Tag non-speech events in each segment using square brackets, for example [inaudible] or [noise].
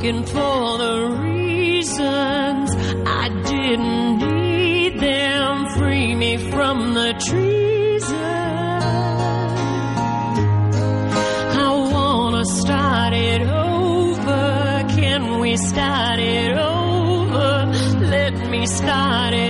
looking for the reasons I didn't need them. Free me from the treason. I wanna start it over. Can we start it over? Let me start it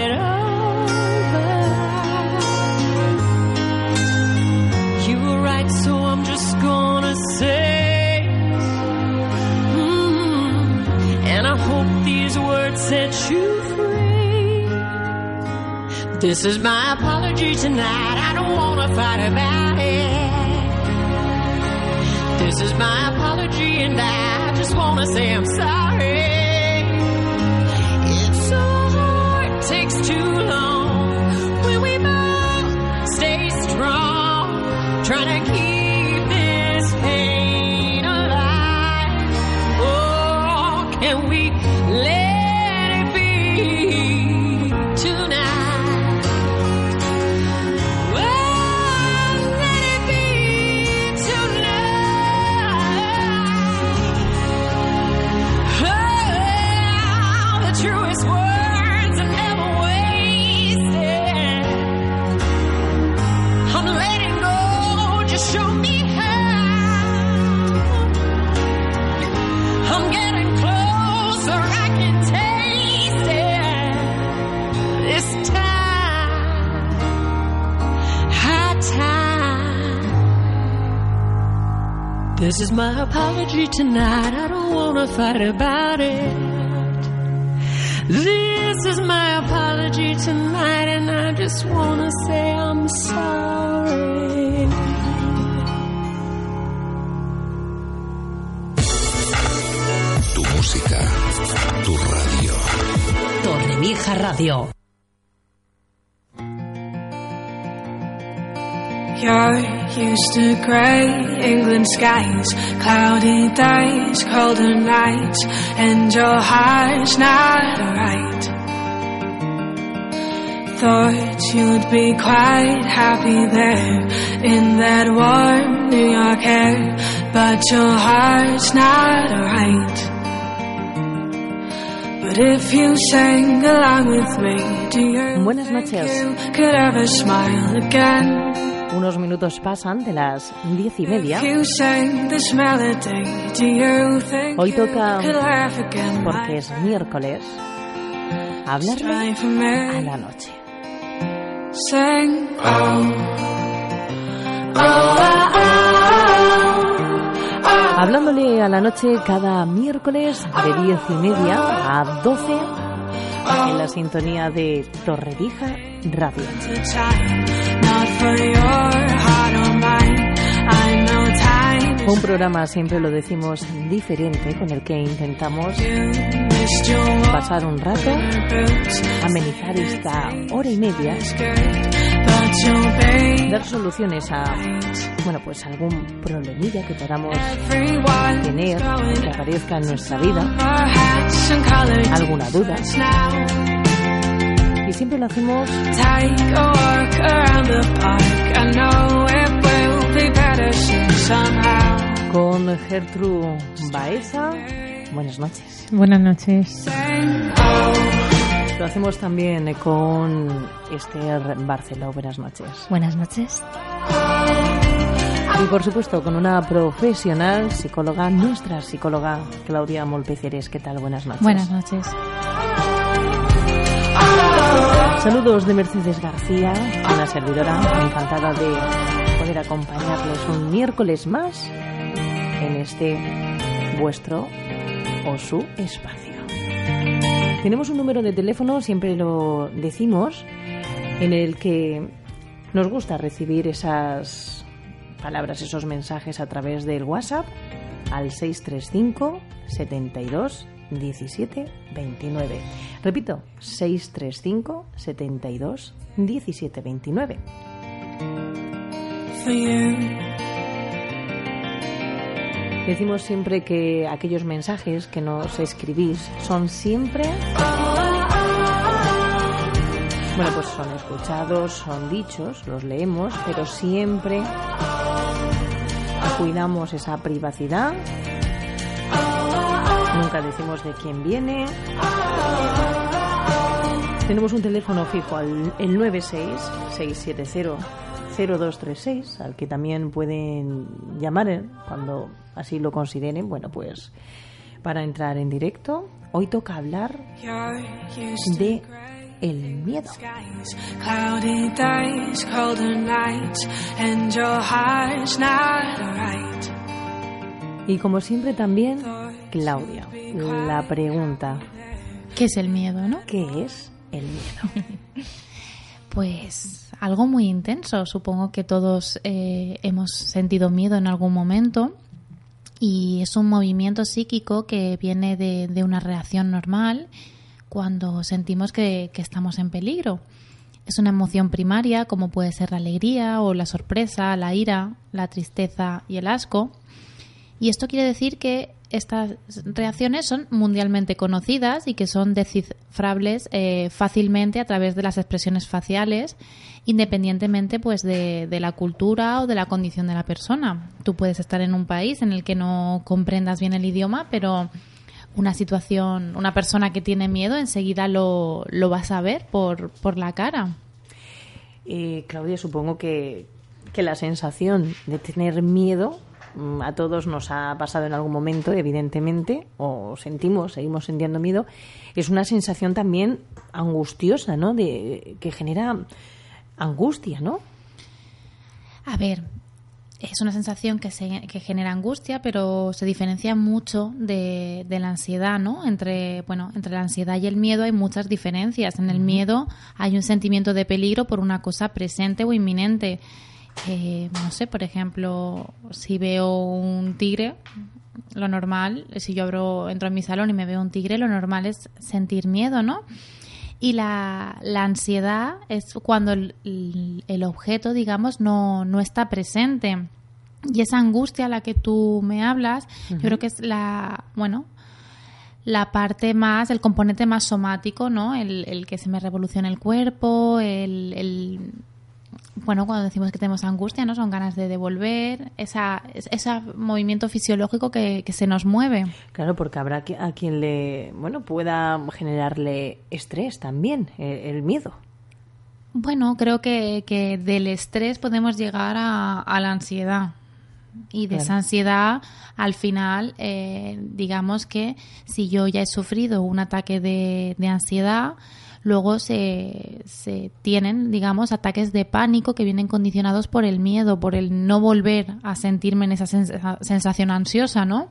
This is my apology tonight. I don't wanna fight about it. This is my apology, and I just wanna say I'm sorry. This is my apology tonight. I don't wanna fight about it. This is my apology tonight, and I just wanna say I'm sorry. Tu música, tu radio. Torrevieja Radio. You're used to grey England skies, cloudy days, colder nights, and your heart's not right. Thought you'd be quite happy there in that warm New York air, but your heart's not right. But if you sang along with me, do you Buenas noches. you could ever smile again? Unos minutos pasan de las diez y media. Hoy toca, porque es miércoles, hablarle a la noche. sing oh, oh, oh. Hablándole a la noche cada miércoles de diez y media a 12 en la sintonía de Torrevieja Radio. Un programa, siempre lo decimos, diferente con el que intentamos pasar un rato, amenizar esta hora y media, dar soluciones a, bueno, pues algún problemilla que podamos tener, que aparezca en nuestra vida, alguna duda. Y siempre lo hacemos Take a walk around the park. I know it will be better soon somehow. con Gertrude Baeza. Buenas noches. Buenas noches. Oh, Lo hacemos también con Esther Barceló. Buenas noches. Buenas noches. Y por supuesto con una profesional psicóloga, nuestra psicóloga Claudia Molpeceres. ¿Qué tal? Buenas noches. Buenas noches. Saludos de Mercedes García, una servidora encantada de poder acompañarles un miércoles más en este vuestro o su espacio. Tenemos un número de teléfono, siempre lo decimos, en el que nos gusta recibir esas palabras, esos mensajes a través del WhatsApp al 635 72 17 29. Repito, 635 72 17 29. for you. Decimos siempre que aquellos mensajes que nos escribís son siempre Bueno, pues son escuchados, son dichos, los leemos, pero siempre cuidamos esa privacidad Nunca decimos de quién viene. Tenemos un teléfono fijo al el 96-670-0236, al que también pueden llamar eh, cuando así lo consideren. Bueno, pues para entrar en directo, hoy toca hablar de el miedo. Y como siempre también, Claudia, la pregunta, ¿Qué es el miedo, no? ¿qué es el miedo? [laughs] Pues algo muy intenso. Supongo que todos eh, hemos sentido miedo en algún momento. Y es un movimiento psíquico que viene de, de una reacción normal cuando sentimos que, que estamos en peligro. Es una emoción primaria, como puede ser la alegría o la sorpresa, la ira, la tristeza y el asco. Y esto quiere decir que estas reacciones son mundialmente conocidas y que son descifrables eh, fácilmente a través de las expresiones faciales, independientemente pues de, la cultura o de la condición de la persona. Tú puedes estar en un país en el que no comprendas bien el idioma, pero una situación, una persona que tiene miedo, enseguida lo, lo vas a ver por, por la cara. Eh, Claudia, supongo que, que la sensación de tener miedo a todos nos ha pasado en algún momento, evidentemente, o sentimos, seguimos sintiendo miedo, es una sensación también angustiosa, ¿no? De, que genera angustia, ¿no? A ver, es una sensación que, se, que genera angustia, pero se diferencia mucho de, de, la ansiedad, ¿no? Entre, bueno, entre la ansiedad y el miedo hay muchas diferencias. En el miedo hay un sentimiento de peligro por una cosa presente o inminente. Eh, no sé, por ejemplo, si veo un tigre, lo normal, si yo abro, entro en mi salón y me veo un tigre, lo normal es sentir miedo, ¿no? Y la, la, ansiedad es cuando el, el, objeto, digamos, no, no, está presente. Y esa angustia a la que tú me hablas, uh -huh. yo creo que es la, bueno, la parte más, el componente más somático, ¿no? El, el que se me revoluciona el cuerpo, el, el, bueno, cuando decimos que tenemos angustia, ¿no? Son ganas de devolver, esa, ese movimiento fisiológico que, que, se nos mueve. Claro, porque habrá a quien le, bueno, pueda generarle estrés también, el, el miedo. Bueno, creo que, que, del estrés podemos llegar a, a la ansiedad. Y de claro. esa ansiedad, al final, eh, digamos que si yo ya he sufrido un ataque de, de ansiedad, luego se, se, tienen, digamos, ataques de pánico que vienen condicionados por el miedo, por el no volver a sentirme en esa sensación ansiosa, ¿no?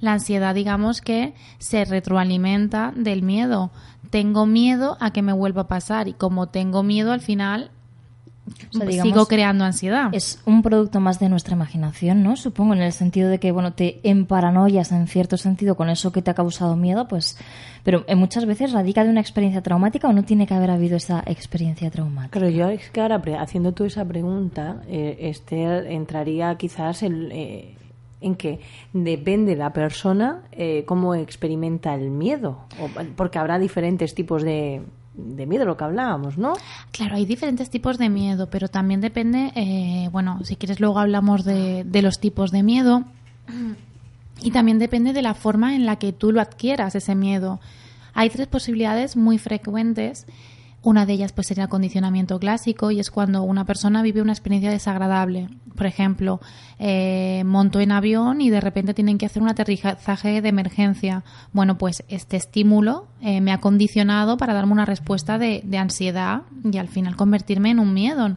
La ansiedad, digamos, que se retroalimenta del miedo. Tengo miedo a que me vuelva a pasar y como tengo miedo, al final o sea, digamos, sigo creando ansiedad. Es un producto más de nuestra imaginación, ¿no? Supongo, en el sentido de que, bueno, te emparanoias en cierto sentido con eso que te ha causado miedo, pues, pero muchas veces radica de una experiencia traumática o no tiene que haber habido esa experiencia traumática. Pero yo es que ahora, haciendo tú esa pregunta, eh, Esther, entraría quizás en, eh, en que depende la persona eh, cómo experimenta el miedo, o, porque habrá diferentes tipos de de miedo, lo que hablábamos, ¿no? Claro, hay diferentes tipos de miedo, pero también depende, eh, bueno, si quieres luego hablamos de, de, los tipos de miedo y también depende de la forma en la que tú lo adquieras, ese miedo. Hay tres posibilidades muy frecuentes. Una de ellas pues sería el condicionamiento clásico y es cuando una persona vive una experiencia desagradable. Por ejemplo, eh, monto en avión y de repente tienen que hacer un aterrizaje de emergencia. Bueno, pues este estímulo eh, me ha condicionado para darme una respuesta de, de, ansiedad y al final convertirme en un miedo.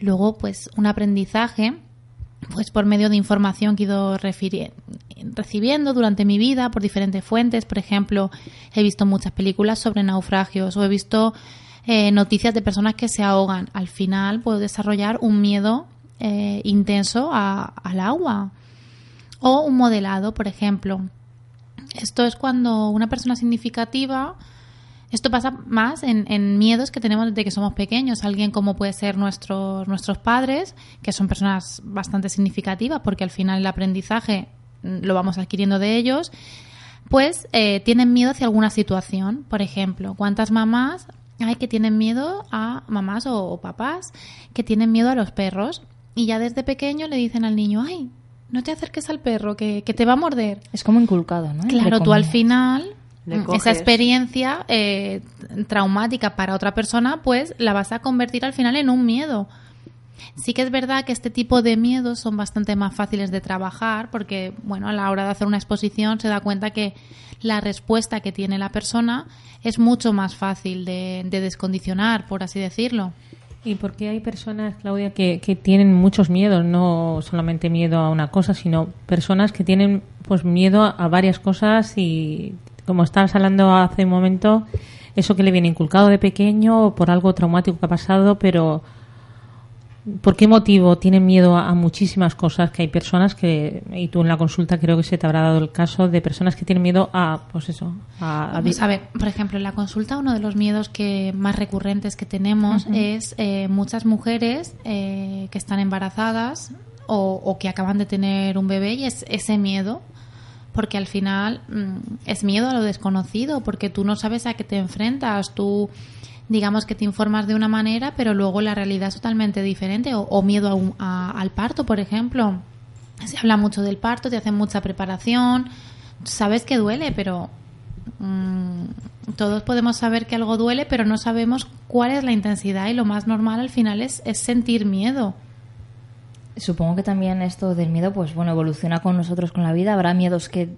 Luego, pues un aprendizaje, pues por medio de información que he ido recibiendo durante mi vida por diferentes fuentes. Por ejemplo, he visto muchas películas sobre naufragios o he visto eh, noticias de personas que se ahogan. Al final puedo desarrollar un miedo eh, intenso a, al agua. O un modelado, por ejemplo. Esto es cuando una persona significativa esto pasa más en, en, miedos que tenemos desde que somos pequeños. Alguien como puede ser nuestros, nuestros padres, que son personas bastante significativas, porque al final el aprendizaje lo vamos adquiriendo de ellos, pues eh, tienen miedo hacia alguna situación. Por ejemplo, ¿cuántas mamás hay que tienen miedo a mamás o, o papás que tienen miedo a los perros? Y ya desde pequeño le dicen al niño, ay, no te acerques al perro, que, que te va a morder. Es como inculcado, ¿no? Claro, tú al final mm, coges. esa experiencia eh, traumática para otra persona, pues la vas a convertir al final en un miedo. Sí que es verdad que este tipo de miedos son bastante más fáciles de trabajar porque, bueno, a la hora de hacer una exposición se da cuenta que la respuesta que tiene la persona es mucho más fácil de, de descondicionar, por así decirlo. ¿Y por qué hay personas, Claudia, que, que tienen muchos miedos? No solamente miedo a una cosa, sino personas que tienen pues miedo a, a varias cosas y, como estabas hablando hace un momento, eso que le viene inculcado de pequeño o por algo traumático que ha pasado, pero ¿por qué motivo tienen miedo a, a muchísimas cosas? Que hay personas que, y tú en la consulta creo que se te habrá dado el caso de personas que tienen miedo a, pues eso, a, a- Pues, a ver, por ejemplo, en la consulta uno de los miedos que más recurrentes que tenemos es eh, muchas mujeres eh, que están embarazadas o, o que acaban de tener un bebé y es ese miedo porque al final mm, es miedo a lo desconocido porque tú no sabes a qué te enfrentas tú digamos que te informas de una manera pero luego la realidad es totalmente diferente o, o miedo a un- a- al parto por ejemplo se habla mucho del parto te hacen mucha preparación sabes que duele pero mm, todos podemos saber que algo duele, pero no sabemos cuál es la intensidad y lo más normal al final es, es sentir miedo. Supongo que también esto del miedo, pues bueno, evoluciona con nosotros, con la vida. Habrá miedos que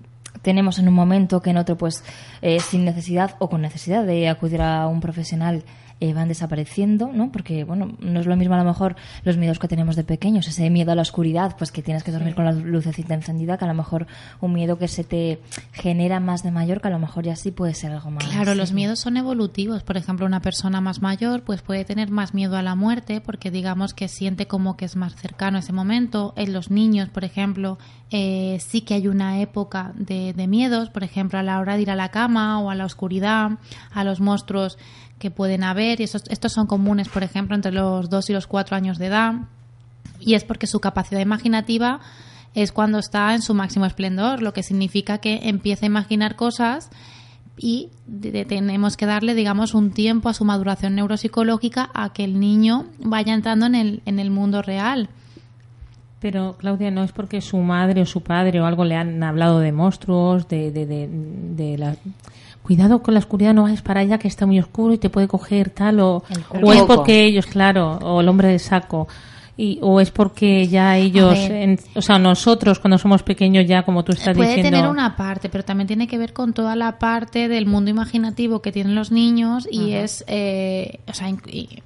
tenemos en un momento que en otro, pues eh, sin necesidad o con necesidad de acudir a un profesional, eh, van desapareciendo, ¿no? Porque, bueno, no es lo mismo a lo mejor los miedos que tenemos de pequeños, ese miedo a la oscuridad, pues que tienes que dormir con la lucecita encendida, que a lo mejor un miedo que se te genera más de mayor, que a lo mejor ya sí puede ser algo más. Claro, los miedos son evolutivos. Por ejemplo, una persona más mayor pues puede tener más miedo a la muerte porque digamos que siente como que es más cercano ese momento. En los niños, por ejemplo, eh, sí que hay una época de, de miedos, por ejemplo, a la hora de ir a la cama o a la oscuridad, a los monstruos que pueden haber. Y esos- estos son comunes, por ejemplo, entre los 2 y los 4 años de edad. Y es porque su capacidad imaginativa es cuando está en su máximo esplendor, lo que significa que empieza a imaginar cosas y tenemos que darle, digamos, un tiempo a su maduración neuropsicológica a que el niño vaya entrando en el, en el mundo real. Pero Claudia, no es porque su madre o su padre o algo le han hablado de monstruos, de, de, de, de la... Cuidado con la oscuridad, no vayas para allá que está muy oscuro y te puede coger tal o, El o es porque ellos, claro, o el hombre de saco. Y, o es porque ya ellos, en- o sea, nosotros cuando somos pequeños ya, como tú estás Puede diciendo... tener una parte, pero también tiene que ver con toda la parte del mundo imaginativo que tienen los niños y es, eh, o sea, y-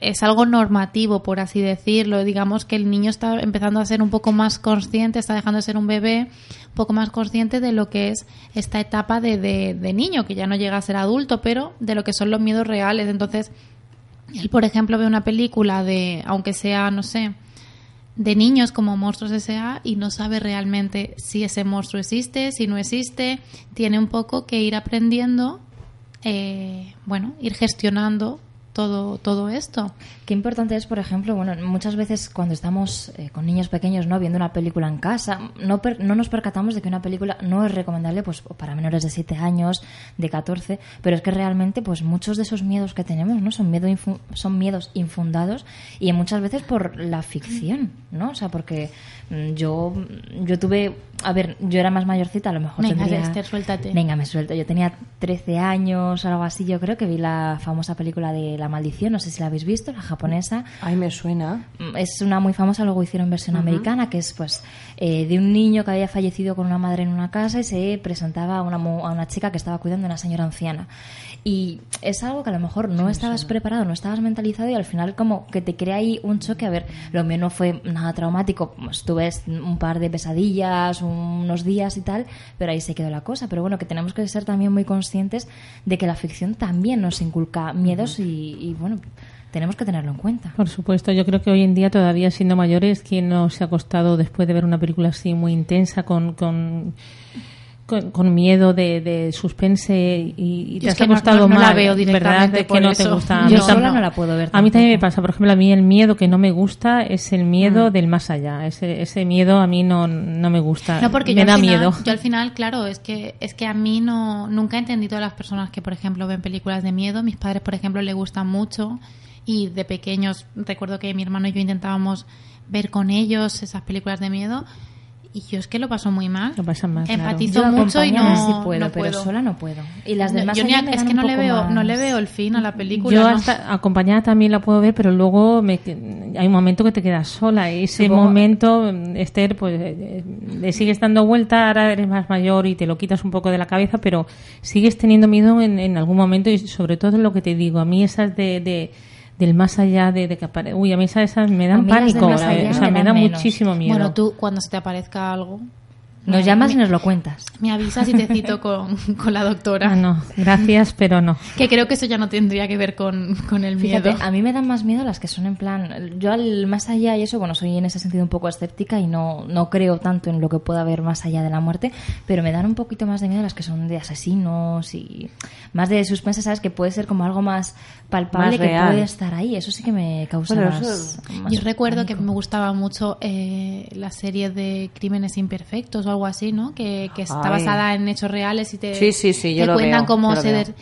es algo normativo, por así decirlo. Digamos que el niño está empezando a ser un poco más consciente, está dejando de ser un bebé, un poco más consciente de lo que es esta etapa de, de, de niño, que ya no llega a ser adulto, pero de lo que son los miedos reales. Entonces, él, por ejemplo, ve una película de, aunque sea, no sé, de niños como Monstruos S.A. y no sabe realmente si ese monstruo existe, si no existe. Tiene un poco que ir aprendiendo, eh, bueno, ir gestionando todo, todo esto. Qué importante es, por ejemplo, bueno, muchas veces cuando estamos eh, con niños pequeños, ¿no? Viendo una película en casa, no, per- no nos percatamos de que una película no es recomendable, pues, para menores de 7 años, de 14, pero es que realmente, pues, muchos de esos miedos que tenemos, ¿no? Son, miedo son miedos infundados y muchas veces por la ficción, ¿no? O sea, porque mm, yo, yo tuve, a ver, yo era más mayorcita, a lo mejor Venga, tendría... Esther, suéltate. Venga, me suelto. Yo tenía 13 años o algo así. Yo creo que vi la famosa película de La Maldición. No sé si la habéis visto, la japonesa. Ay, me suena. Mm, Es una muy famosa, luego hicieron versión americana, que es pues eh, de un niño que había fallecido con una madre en una casa y se presentaba a una, mu- a una chica que estaba cuidando de una señora anciana. Y es algo que a lo mejor no estabas preparado, no estabas mentalizado y al final como que te crea ahí un choque. A ver, lo mío no fue nada traumático, pues, tuve un par de pesadillas, unos días y tal, pero ahí se quedó la cosa. Pero bueno, que tenemos que ser también muy conscientes de que la ficción también nos inculca miedos y, y, bueno, tenemos que tenerlo en cuenta. Por supuesto, yo creo que hoy en día todavía siendo mayores, quien no se ha acostado después de ver una película así muy intensa con, con, con, con miedo de, de suspense y, y te has no- no- no la veo ¿verdad? directamente De que no te gusta. [laughs] Yo sola no la puedo ver A mí también me pasa, por ejemplo, a mí el miedo que no me gusta es el Mm. miedo del más allá. Ese, ese miedo a mí no, no me gusta. No, porque me yo da final, miedo. Yo al final, claro, es que es que a mí no nunca he entendido a las personas que, por ejemplo, ven películas de miedo. Mis padres, por ejemplo, le gustan mucho y de pequeños recuerdo que mi hermano y yo intentábamos ver con ellos esas películas de miedo. Y yo es que lo paso muy mal. Lo pasas mal. Empatizo mucho y no, sí puedo, no pero puedo. sola no puedo. Y las No, demás yo ni allá a- me es que no le veo no le veo el fin a la película. Yo ¿no? hasta acompañada también la puedo ver, pero luego me, hay un momento que te quedas sola y ese Supongo- momento, Esther, pues eh, le sigues dando vuelta, ahora eres más mayor y te lo quitas un poco de la cabeza, pero sigues teniendo miedo en, en algún momento y sobre todo lo que te digo, a mí esas de, de- del más allá de, de que apare... Uy, a mí esas, esas me dan pánico, o sea, me me, da menos. muchísimo miedo. Bueno, tú cuando se te aparezca algo, Nos llamas y nos lo cuentas. me avisas y te cito con, [laughs] con la doctora. Ah, no, gracias, pero no. Que creo que eso ya no tendría que ver con, con el miedo. Fíjate, a mí me dan más miedo las que son en plan. Yo al más allá y eso, bueno, soy en ese sentido un poco escéptica y no, no creo tanto en lo que pueda haber más allá de la muerte, pero me dan un poquito más de miedo las que son de asesinos y más de suspense, ¿sabes? Que puede ser como algo más palpable Más que real. puede estar ahí. Eso sí que me causa Bueno, más, más Yo recuerdo que me gustaba mucho eh, la serie de Crímenes Imperfectos o algo así, ¿no? Que, que está Ay. basada en hechos reales y te, Sí, sí, sí, yo te lo cuentan veo, cómo yo se...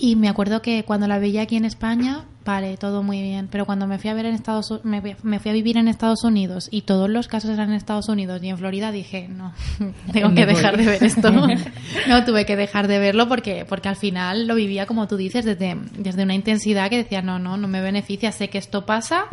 Y me acuerdo que cuando la veía aquí en España, vale, todo muy bien. Pero cuando me fui a ver en Estados me, me fui a vivir en Estados Unidos y todos los casos eran en Estados Unidos y en Florida, dije, no, [laughs] tengo que dejar de ver esto. [laughs] no, tuve que dejar de verlo porque, porque al final lo vivía, como tú dices, desde, desde una intensidad que decía, no, no, no me beneficia, sé que esto pasa,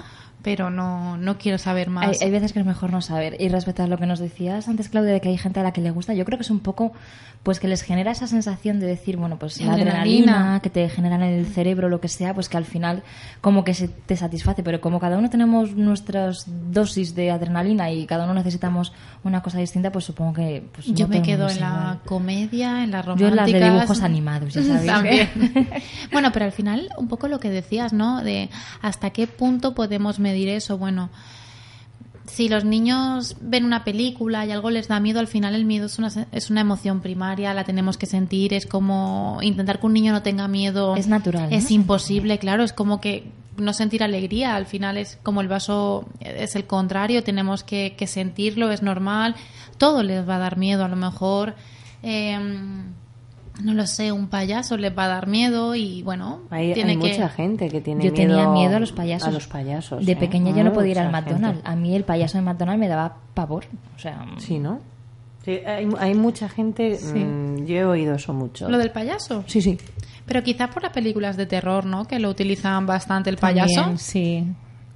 pero no, no quiero saber más. Hay, hay veces que es mejor no saber. Y respecto a lo que nos decías antes, Claudia, de que hay gente a la que le gusta, yo creo que es un poco, pues que les genera esa sensación de decir, bueno, pues la Adrenalina. adrenalina que te generan en el cerebro, lo que sea, pues que al final como que se te satisface. Pero como cada uno tenemos nuestras dosis de adrenalina y cada uno necesitamos una cosa distinta, pues supongo que... Pues, Yo no me quedo en es la igual. comedia, en las Yo románticas. en las de dibujos animados, ya sabéis. También. [laughs] bueno, pero al final, un poco lo que decías, ¿no? De hasta qué punto podemos medir eso. Bueno, si los niños ven una película y algo les da miedo, al final el miedo es una, es una emoción primaria, la tenemos que sentir, es como intentar que un niño no tenga miedo. Es natural, Es ¿no? imposible, claro, es como que no sentir alegría, al final es como el vaso es el contrario, tenemos que, que sentirlo, es normal, todo les va a dar miedo, a lo mejor, em, no lo sé, un payaso les va a dar miedo y bueno, Hay, tiene hay que... mucha gente que tiene Yo miedo tenía miedo a los payasos. A los payasos. De ¿eh? pequeña yo no podía ir al McDonald's. gente. A mí el payaso de McDonald's me daba pavor. O sea, Sí, ¿no? Sí, hay, hay mucha gente. mm, yo he oído eso mucho. Lo del payaso. Sí, sí. Pero quizás por las películas de terror, ¿no? Que lo utilizan bastante el payaso. También, sí,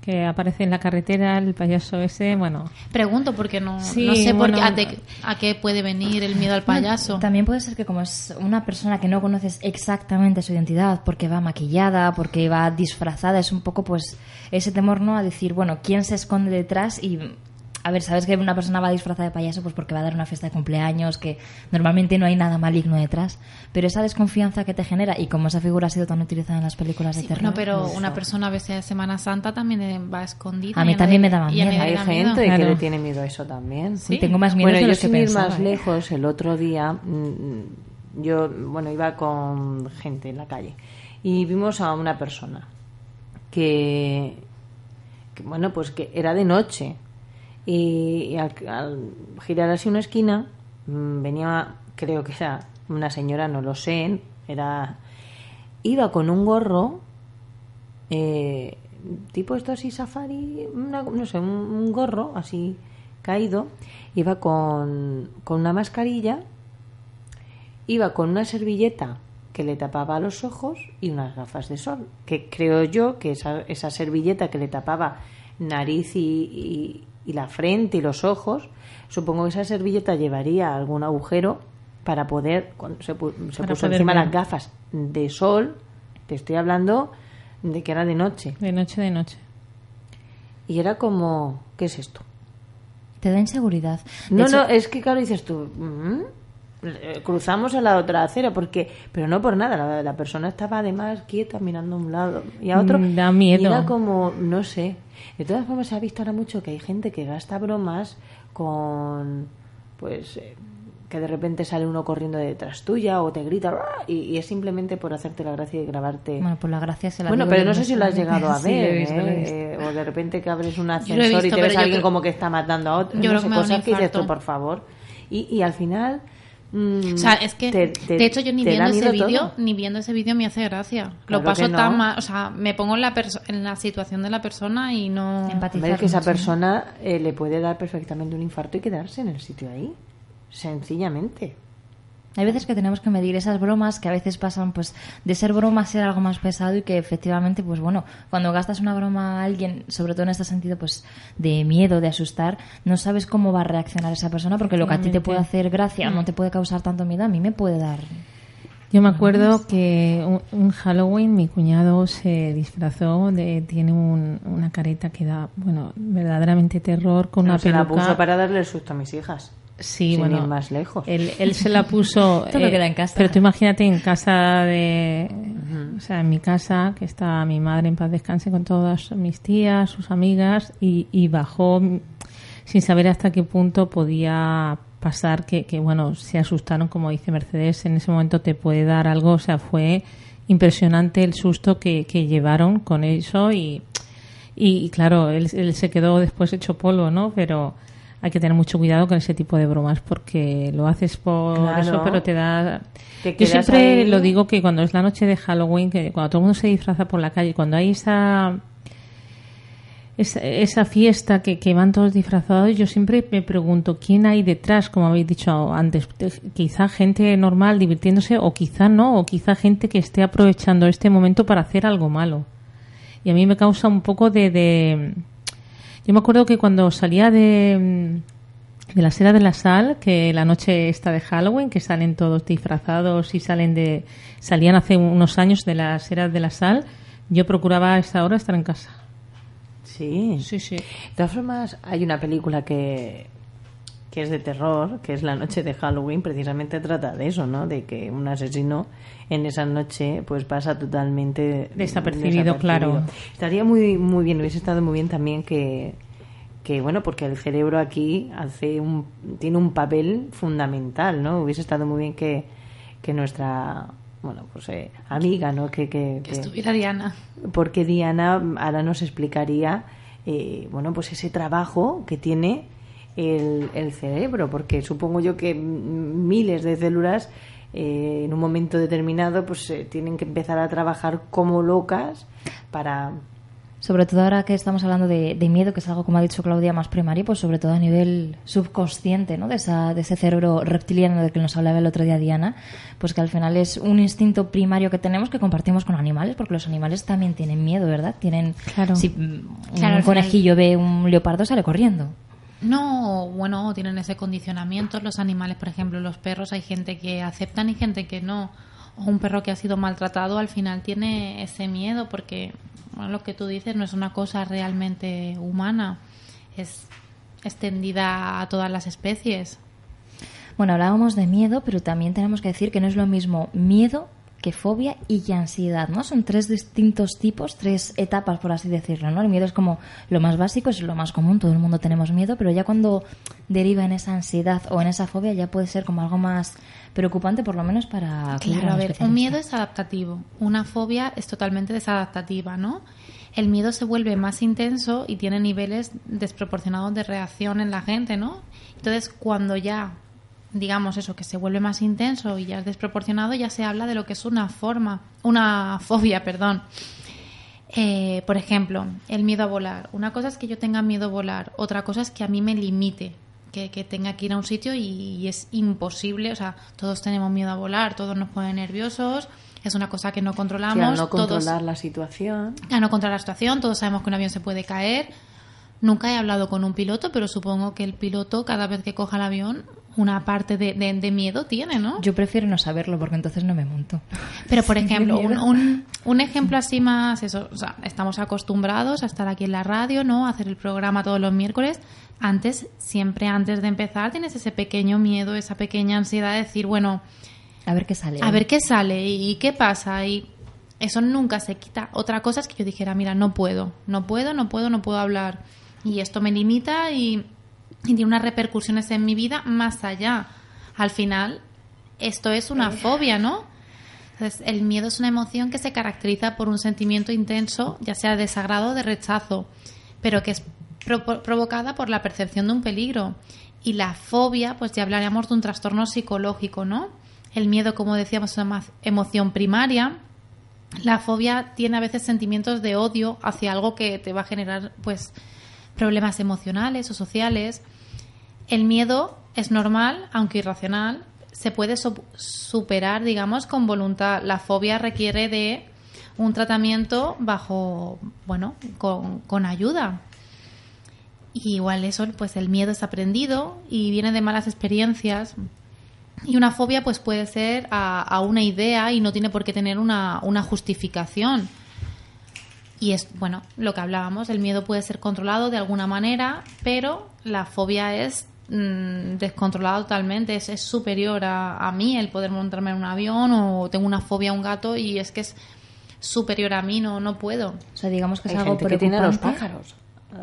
que aparece en la carretera el payaso ese, bueno, Pregunto porque no, Sí, no sé por bueno, qué, a, a qué puede venir el miedo al payaso. También puede ser que como es una persona que no conoces exactamente su identidad, porque va maquillada, porque va disfrazada, es un poco pues ese temor no a decir, bueno, ¿quién se esconde detrás? Y a ver, sabes que una persona va disfrazada de payaso pues porque va a dar una fiesta de cumpleaños, que normalmente no hay nada maligno detrás, pero esa desconfianza que te genera y como esa figura ha sido tan utilizada en las películas de Sí, terror. bueno, pero pues, una persona vestida de Semana Santa también eh, va escondida. A mí también me daba a miedo. le Hay gente Claro. que le tiene miedo a eso también. Sí, tengo más miedo bueno, de yo los que sin ir pensaba. más ¿eh? lejos, el otro día mm, yo, bueno, iba con gente en la calle y vimos a una persona que, que, bueno, pues que era de noche y, al, girar así una esquina mm, venía, creo que era una señora, no lo sé, era iba con un gorro eh, tipo esto así safari, una- no sé, un, un gorro así caído, iba con, con una mascarilla, iba con una servilleta que le tapaba los ojos y unas gafas de sol, que creo yo que esa, esa servilleta que le tapaba nariz y, y- la frente y los ojos, supongo que esa servilleta llevaría algún agujero para poder, cuando se, pu- se Para puso poder encima ver. las gafas de sol, te estoy hablando de que era de noche. de noche de noche. Y era como, ¿qué es esto? Te da inseguridad. De No, hecho, no, es que claro, dices tú, "Mm, eh, cruzamos a la otra acera, porque, pero no por nada, la, la persona estaba además quieta mirando a un lado y a otro. Mm, da miedo. Y era como, no sé. De todas formas, se ha visto ahora mucho que hay gente que gasta bromas con, pues, eh, que de repente sale uno corriendo detrás tuya o te grita y, y es simplemente por hacerte la gracia y grabarte. Bueno, por la gracia se la Bueno, pero no sé si lo has llegado a [laughs] ver, ¿eh? visto. Eh, o de repente que abres un ascensor y te ves a alguien creo- como que está matando a otro. yo no creo sé, que cosas que dices tú, por favor. Y, y al final, mm, O sea, es que, te- te- de hecho, yo ni viendo ese vídeo, ni viendo ese vídeo me hace gracia. Claro Lo paso no. tan mal, o sea, me pongo en la, en la situación de la persona y no... Empatizar que esa persona eh, le puede dar perfectamente un infarto y quedarse en el sitio ahí. Sencillamente. Hay veces que tenemos que medir esas bromas que a veces pasan pues de ser broma a ser algo más pesado y que efectivamente pues bueno, cuando gastas una broma a alguien, sobre todo en este sentido pues de miedo, de asustar, no sabes cómo va a reaccionar esa persona porque lo que a ti te puede hacer gracia no te puede causar tanto miedo, a mí me puede dar Yo me acuerdo que un, un Halloween mi cuñado se disfrazó, de, tiene un- una careta que da, bueno, verdaderamente terror con No una se la puso para darle el susto a mis hijas. Sí, sin bueno, ir más lejos. Él, él se la puso. [laughs] Esto no queda en casa. Pero tú imagínate en casa de. O sea, en mi casa, que está mi madre en paz descanse con todas mis tías, sus amigas, y, y bajó sin saber hasta qué punto podía pasar que, que, bueno, se asustaron, como dice Mercedes, en ese momento te puede dar algo, o sea, fue impresionante el susto que, que llevaron con eso y, y, y claro, él, él se quedó después hecho polvo, ¿no? Pero hay que tener mucho cuidado con ese tipo de bromas porque lo haces por Claro. eso, pero te da... Te Yo siempre ahí. lo digo que cuando es la noche de Halloween, que cuando todo el mundo se disfraza por la calle, cuando hay esa esa, esa fiesta que, que van todos disfrazados, yo siempre me pregunto quién hay detrás, como habéis dicho antes. Te- Quizá gente normal divirtiéndose o quizá no, o quizá gente que esté aprovechando este momento para hacer algo malo. Y a mí me causa un poco de... de... Yo me acuerdo que cuando salía de, de la Sera de la Sal, que la noche está de Halloween, que salen todos disfrazados y salen de... Salían hace unos años de la Sera de la Sal, yo procuraba a esa hora estar en casa. Sí. Sí, sí. De todas formas, hay una película que, que es de terror, que es La Noche de Halloween, precisamente trata de eso, ¿no? De que un asesino en esa noche pues pasa totalmente Desapercibido, claro. Estaría muy muy bien, hubiese estado muy bien también que que bueno, porque el cerebro aquí hace un tiene un papel fundamental, ¿no? Hubiese estado muy bien que que nuestra bueno, pues eh, amiga, ¿no? Que, que, Que que- estuviera Diana. porque Diana ahora nos explicaría eh, bueno pues ese trabajo que tiene el, el cerebro porque supongo yo que mm, miles de células eh, en un momento determinado pues eh, tienen que empezar a trabajar como locas para Sobre todo ahora que estamos hablando de, de miedo, que es algo, como ha dicho Claudia, más primario, pues sobre todo a nivel subconsciente, ¿no? De, esa, de ese cerebro reptiliano del que nos hablaba el otro día Diana, pues que al final es un instinto primario que tenemos que compartimos con animales, porque los animales también tienen miedo, ¿verdad? Tienen, Claro. si mm, Claro, un conejillo ve un leopardo, sale corriendo. No, bueno, tienen ese condicionamiento. Los animales, por ejemplo, los perros, hay gente que aceptan y gente que no. O un perro que ha sido maltratado al final tiene ese miedo porque, bueno, lo que tú dices no es una cosa realmente humana. Es extendida a todas las especies. Bueno, hablábamos de miedo, pero también tenemos que decir que no es lo mismo miedo que fobia y ansiedad, ¿no? Son tres distintos tipos, tres etapas, por así decirlo, ¿no? El miedo es como lo más básico, es lo más común, todo el mundo tenemos miedo, pero ya cuando deriva en esa ansiedad o en esa fobia ya puede ser como algo más preocupante, por lo menos para Claro, a ver, un miedo es adaptativo, una fobia es totalmente desadaptativa, ¿no? El miedo se vuelve más intenso y tiene niveles desproporcionados de reacción en la gente, ¿no? Entonces, cuando ya, digamos eso, que se vuelve más intenso y ya es desproporcionado, ya se habla de lo que es una forma, una fobia, [laughs] perdón. Eh, por ejemplo, el miedo a volar. Una cosa es que yo tenga miedo a volar, otra cosa es que a mí me limite, que, que tenga que ir a un sitio y, y es imposible. O sea, todos tenemos miedo a volar, todos nos ponen nerviosos, es una cosa que no controlamos. que al no todos, controlar la situación a no controlar la situación, todos sabemos que un avión se puede caer. Nunca he hablado con un piloto, pero supongo que el piloto, cada vez que coja el avión, una parte de, de- de miedo tiene, ¿no? Yo prefiero no saberlo porque entonces no me monto. Pero, por [laughs] ejemplo, un, un, un ejemplo así más, eso, o sea, estamos acostumbrados a estar aquí en la radio, ¿no? A hacer el programa todos los miércoles. Antes, siempre antes de empezar, tienes ese pequeño miedo, esa pequeña ansiedad de decir, bueno, A ver qué sale. a ver qué sale y, qué pasa y eso nunca se quita. Otra cosa es que yo dijera, mira, no puedo, no puedo, no puedo, no puedo hablar y esto me limita y, y tiene unas repercusiones en mi vida más allá. Al final, esto es una fobia, ¿no? Entonces, el miedo es una emoción que se caracteriza por un sentimiento intenso, ya sea de desagrado o de rechazo, pero que es pro- provocada por la percepción de un peligro. Y la fobia, pues ya hablaríamos de un trastorno psicológico, ¿no? El miedo, como decíamos, es una emoción primaria. La fobia tiene a veces sentimientos de odio hacia algo que te va a generar, pues, problemas emocionales o sociales. El miedo es normal, aunque irracional. Se puede superar, digamos, con voluntad. La fobia requiere de un tratamiento bajo, bueno, con, con ayuda. Y igual eso, pues el miedo es aprendido y viene de malas experiencias. Y una fobia pues puede ser a, a una idea y no tiene por qué tener una, una justificación. Y es, bueno, lo que hablábamos, el miedo puede ser controlado de alguna manera, pero la fobia es mm, descontrolada totalmente, es, es superior a, a mí el poder montarme en un avión o tengo una fobia a un gato y es que es superior a mí, no, no puedo. O sea, digamos que es Hay algo gente que tiene a los pájaros.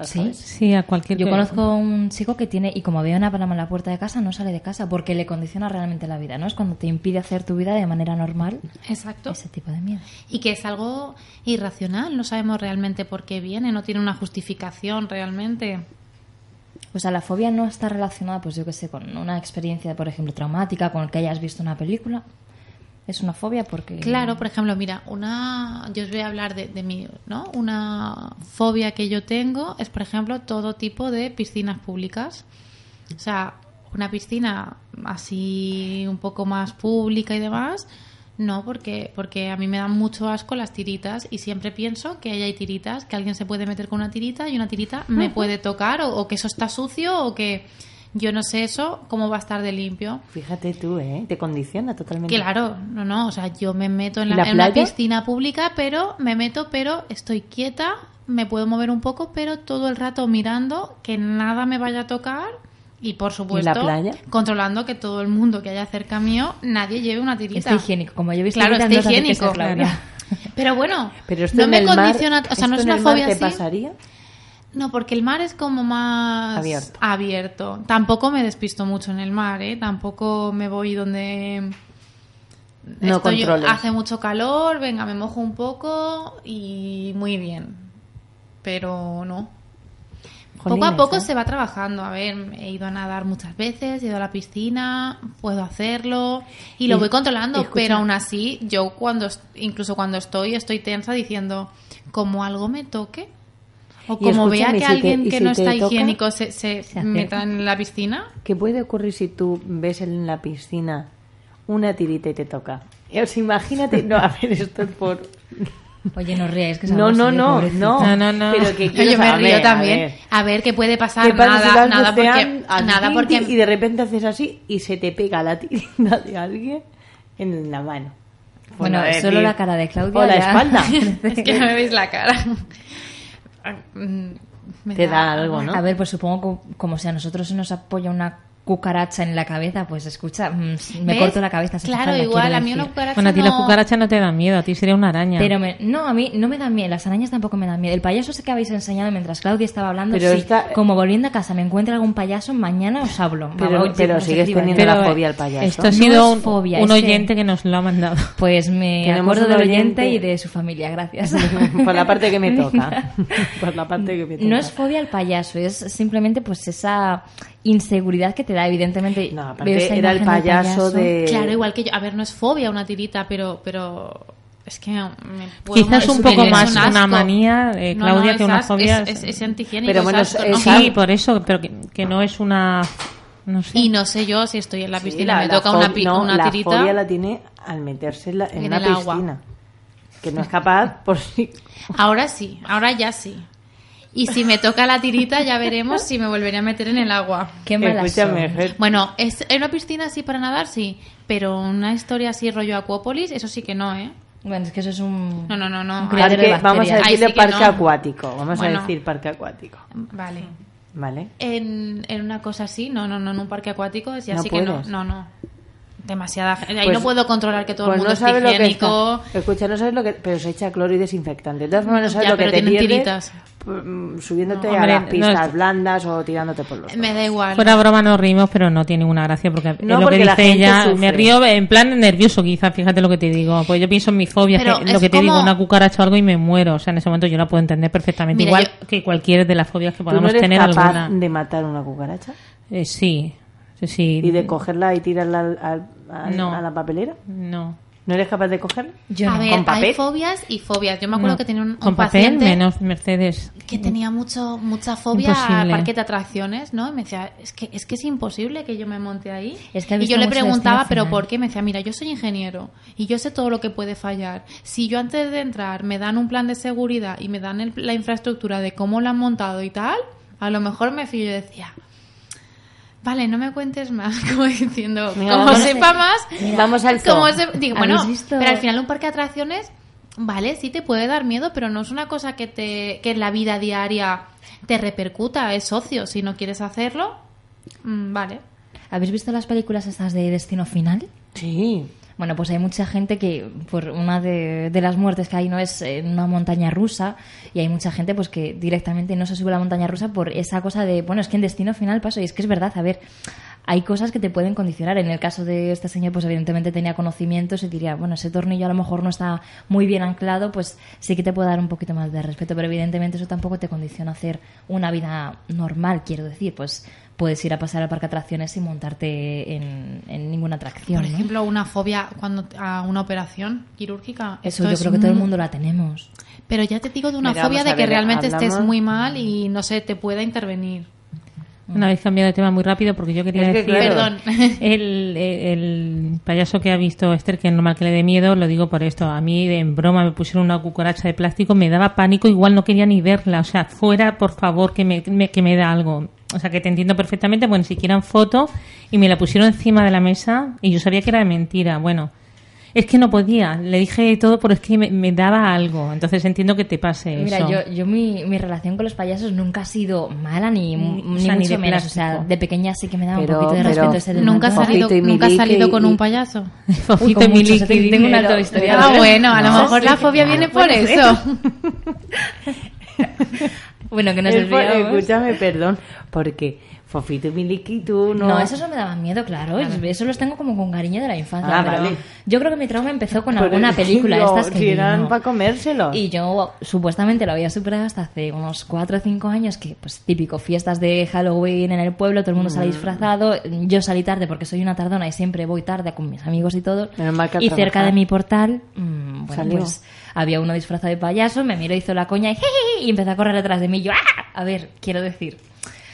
Sí. Sí, a cualquier Yo que- conozco a un chico que tiene, y como ve una paloma en la puerta de casa, no sale de casa porque le condiciona realmente la vida, ¿no? Es cuando te impide hacer tu vida de manera normal Exacto. ese tipo de miedo. Y que es algo irracional, no sabemos realmente por qué viene, no tiene una justificación realmente. O sea, la fobia no está relacionada, pues yo que sé, con una experiencia, por ejemplo, traumática, con el que hayas visto una película. Es una fobia porque... Claro, por ejemplo, mira, una, yo os voy a hablar de, de mi, ¿no? Una fobia que yo tengo es, por ejemplo, todo tipo de piscinas públicas. O sea, una piscina así un poco más pública y demás, no, porque, porque a mí me dan mucho asco las tiritas y siempre pienso que ahí hay tiritas, que alguien se puede meter con una tirita y una tirita me puede tocar o, o que eso está sucio o que yo no sé eso cómo va a estar de limpio. Fíjate tú, ¿eh? Te condiciona totalmente. Claro, no, no, o sea, yo me meto en, ¿Y la, la en una piscina pública, pero me meto, pero estoy quieta, me puedo mover un poco, pero todo el rato mirando que nada me vaya a tocar y por supuesto playa? controlando que todo el mundo que haya cerca mío nadie lleve una tirita. Está higiénico. Como yo he visto Claro, está higiénico. [laughs] Pero bueno, Pero no me condiciona, o sea, no ¿esto es en una fobia te así. pasaría? No, porque el mar es como más Abierto. abierto. Tampoco me despisto mucho en el mar, ¿eh? Tampoco me voy donde No estoy- hace mucho calor, venga, me mojo un poco y muy bien. Pero no. poco a poco ¿eh? se va trabajando. A ver, he ido a nadar muchas veces, he ido a la piscina, puedo hacerlo y lo Y- voy controlando, escucha- pero aún así, yo cuando, incluso cuando estoy, estoy tensa diciendo, como algo me toque, o Y como vea que si te- alguien y que si no te está toca, higiénico se, se se meta en la piscina. ¿Qué puede ocurrir si tú ves en la piscina una tirita y te toca? O sea, imagínate, no, a ver, esto es por... Oye, no ríais, que es No, no, no, no, No, no, no. Pero que Yo me río a también. ver. A ver, ¿qué puede pasar? ¿Qué pasa si nada, vas nada porque, nada porque y de repente haces así y se te pega la tirita de alguien en la mano? Bueno, a ver, solo la cara de Claudia O la ya- espalda. [laughs] es que no me veis la cara. Mm, me Te da algo, ¿no? A ver, pues supongo que como si a nosotros se nos apoya una cucaracha en la cabeza, pues escucha, mm, me ¿Ves? corto la cabeza. Claro, igual, a mí una cucaracha Bueno, a ti la no- cucaracha no te da miedo, a ti sería una araña. Pero me- no, a mí no me dan miedo, las arañas tampoco me dan miedo. El payaso ese que habéis enseñado mientras Claudia estaba hablando, Pero sí, esta- como volviendo a casa me encuentro algún payaso, mañana os hablo. Pero- Vamos, sigues teniendo la fobia al payaso. Esto ha sido es un, fobia, un oyente que nos lo ha mandado. Pues me acuerdo del oyente oyente- y de su familia, gracias. [laughs] Por la parte que me [laughs] toca. Por la parte que me toca. No es fobia al payaso, es simplemente pues esa inseguridad que te da, evidentemente. No, aparte era el payaso de... Claro, igual que yo. A ver, no es fobia una tirita, pero, pero es que me puedo Quizás un poco es más un una manía, eh, Claudia, no, que una fobia. Es, es, es antihigiénico, Pero bueno, es asco, es- ¿no? es Sí, por eso, pero que, que no es una. No sé. Y no sé yo si estoy en la Sí, piscina la- me la toca una, no, una la tirita. fobia la tiene al meterse en, la- en En una agua. piscina. Que no es capaz por sí. Ahora sí, ahora ya sí. Y si me toca la tirita, ya veremos si me volveré a meter en el agua. Qué malas Escúchame, son. Fer, Bueno, es en una piscina así para nadar, sí. Pero una historia así rollo Acuópolis, eso sí que no, ¿eh? Bueno, es que eso es un... No, no, no, no. Parque- vamos a decirle sí que parque no. acuático. Vamos Bueno. a decir parque acuático. Vale. ¿Vale? En, en una cosa así, no, no, no, en un parque acuático, ya No sí que no. puedes. No, no. Demasiada gente. Ahí Pues- no puedo controlar que todo Pues el mundo no esté sabes lo que higiénico. está. Escucha, no sabes lo que. Pero se echa cloro y desinfectante. De todas formas, no sabes Ya, lo que pero te tienen pierdes. tiritas. Mm, subiéndote Hombre, a las no pistas es- blandas o tirándote por los Me da igual. Fuera broma nos reímos, pero no tiene ninguna gracia porque es No, lo porque que la dice gente ella. sufre. Me río en plan nervioso, quizás, fíjate lo que te digo. Pues yo pienso en mi fobia, Pero que lo que te digo, una cucaracha o algo y me muero. O sea, en ese momento yo la puedo entender perfectamente. Mira, Igual yo- que cualquier de las fobias que ¿Tú no podamos eres tener capaz alguna. de matar una cucaracha? Eh, sí, sí, sí. ¿Y de cogerla y tirarla al- al- al- No. a la papelera? No. ¿No eres capaz de cogerla? Yo a no. ver, ¿Con papel? hay fobias y fobias. Yo me acuerdo No. que tenía un, un Con papel, paciente menos Mercedes. que tenía mucho mucha fobia al parque de atracciones, ¿no? Y me decía, es que es que es imposible que yo me monte ahí. Es que y yo le preguntaba, pero. ¿por qué? Me decía, mira, yo soy ingeniero y yo sé todo lo que puede fallar. Si yo antes de entrar me dan un plan de seguridad y me dan el- la infraestructura de cómo lo han montado y tal, a lo mejor me fío y decía, vale, no me cuentes más, [laughs] como diciendo, Venga, como vamos a- sepa más, Vamos al como se- digo, ¿Habéis bueno, visto? pero al final un parque de atracciones, vale, sí te puede dar miedo, pero no es una cosa que te que en la vida diaria te repercuta, es socio. Si no quieres hacerlo, mm, vale. ¿Habéis visto las películas estas de Destino Final? Sí. Bueno, pues hay mucha gente que por una de, las muertes que hay no es en una montaña rusa. Y hay mucha gente pues que directamente no se sube a la montaña rusa por esa cosa de, bueno, es que en destino final paso. Y es que es verdad, a ver, hay cosas que te pueden condicionar. En el caso de este señor, pues evidentemente tenía conocimientos y diría, bueno, ese tornillo a lo mejor no está muy bien anclado, pues sí que te puede dar un poquito más de respeto, pero evidentemente eso tampoco te condiciona a hacer una vida normal, quiero decir, pues puedes ir a pasar al parque atracciones sin montarte en, en ninguna atracción, Por ¿no? ejemplo, una fobia cuando a una operación quirúrgica. Eso yo es creo que todo el mundo la tenemos. Pero ya te digo de una Mira, fobia de que ver, realmente estés hablamos- muy mal y no sé, te pueda intervenir. Una vez cambiado de tema muy rápido porque yo quería Es que decir claro. Perdón. [laughs] el, el payaso que ha visto Esther que es normal que le dé miedo lo digo por esto a mí en broma me pusieron una cucaracha de plástico me daba pánico igual no quería ni verla o sea fuera por favor que me, me- que me da algo o sea que te entiendo perfectamente bueno siquiera en foto y me la pusieron encima de la mesa y yo sabía que era de mentira bueno es que no podía le dije todo pero es que me, me daba algo entonces entiendo que te pase Mira, eso yo, yo mi, mi relación con los payasos nunca ha sido mala ni, Ni- ni o sea, ni mucho de menos. O sea, de pequeña sí que me daba Pero- un poquito de pero- respeto ese Nunca has salido, nunca has salido con y- un payaso. [laughs] Fofito con tengo una Pero- historia. Ah, bueno, a lo mejor sí. la fobia viene por Puede ser. eso. [laughs] Bueno, que nos Es por- escúchame, perdón, porque Fofito y Miliki tú no... No, esos no me daban miedo, claro. Eso los tengo como con cariño de la infancia. Ah, pero vale. Yo creo que mi trauma empezó con Pero alguna película, no, estas que si eran para comérselo. Y yo supuestamente lo había superado hasta hace unos 4 o 5 años, que pues típico, fiestas de Halloween en el pueblo, todo el mundo Mm. sale disfrazado. Yo salí tarde porque soy una tardona y siempre voy tarde con mis amigos y todo. Y cerca de mi portal, mm, bueno, Salió. pues había uno disfrazado de payaso, me miró, hizo la coña y, [laughs] y empezó a correr detrás de mí. Yo, ¡ah! A ver, quiero decir.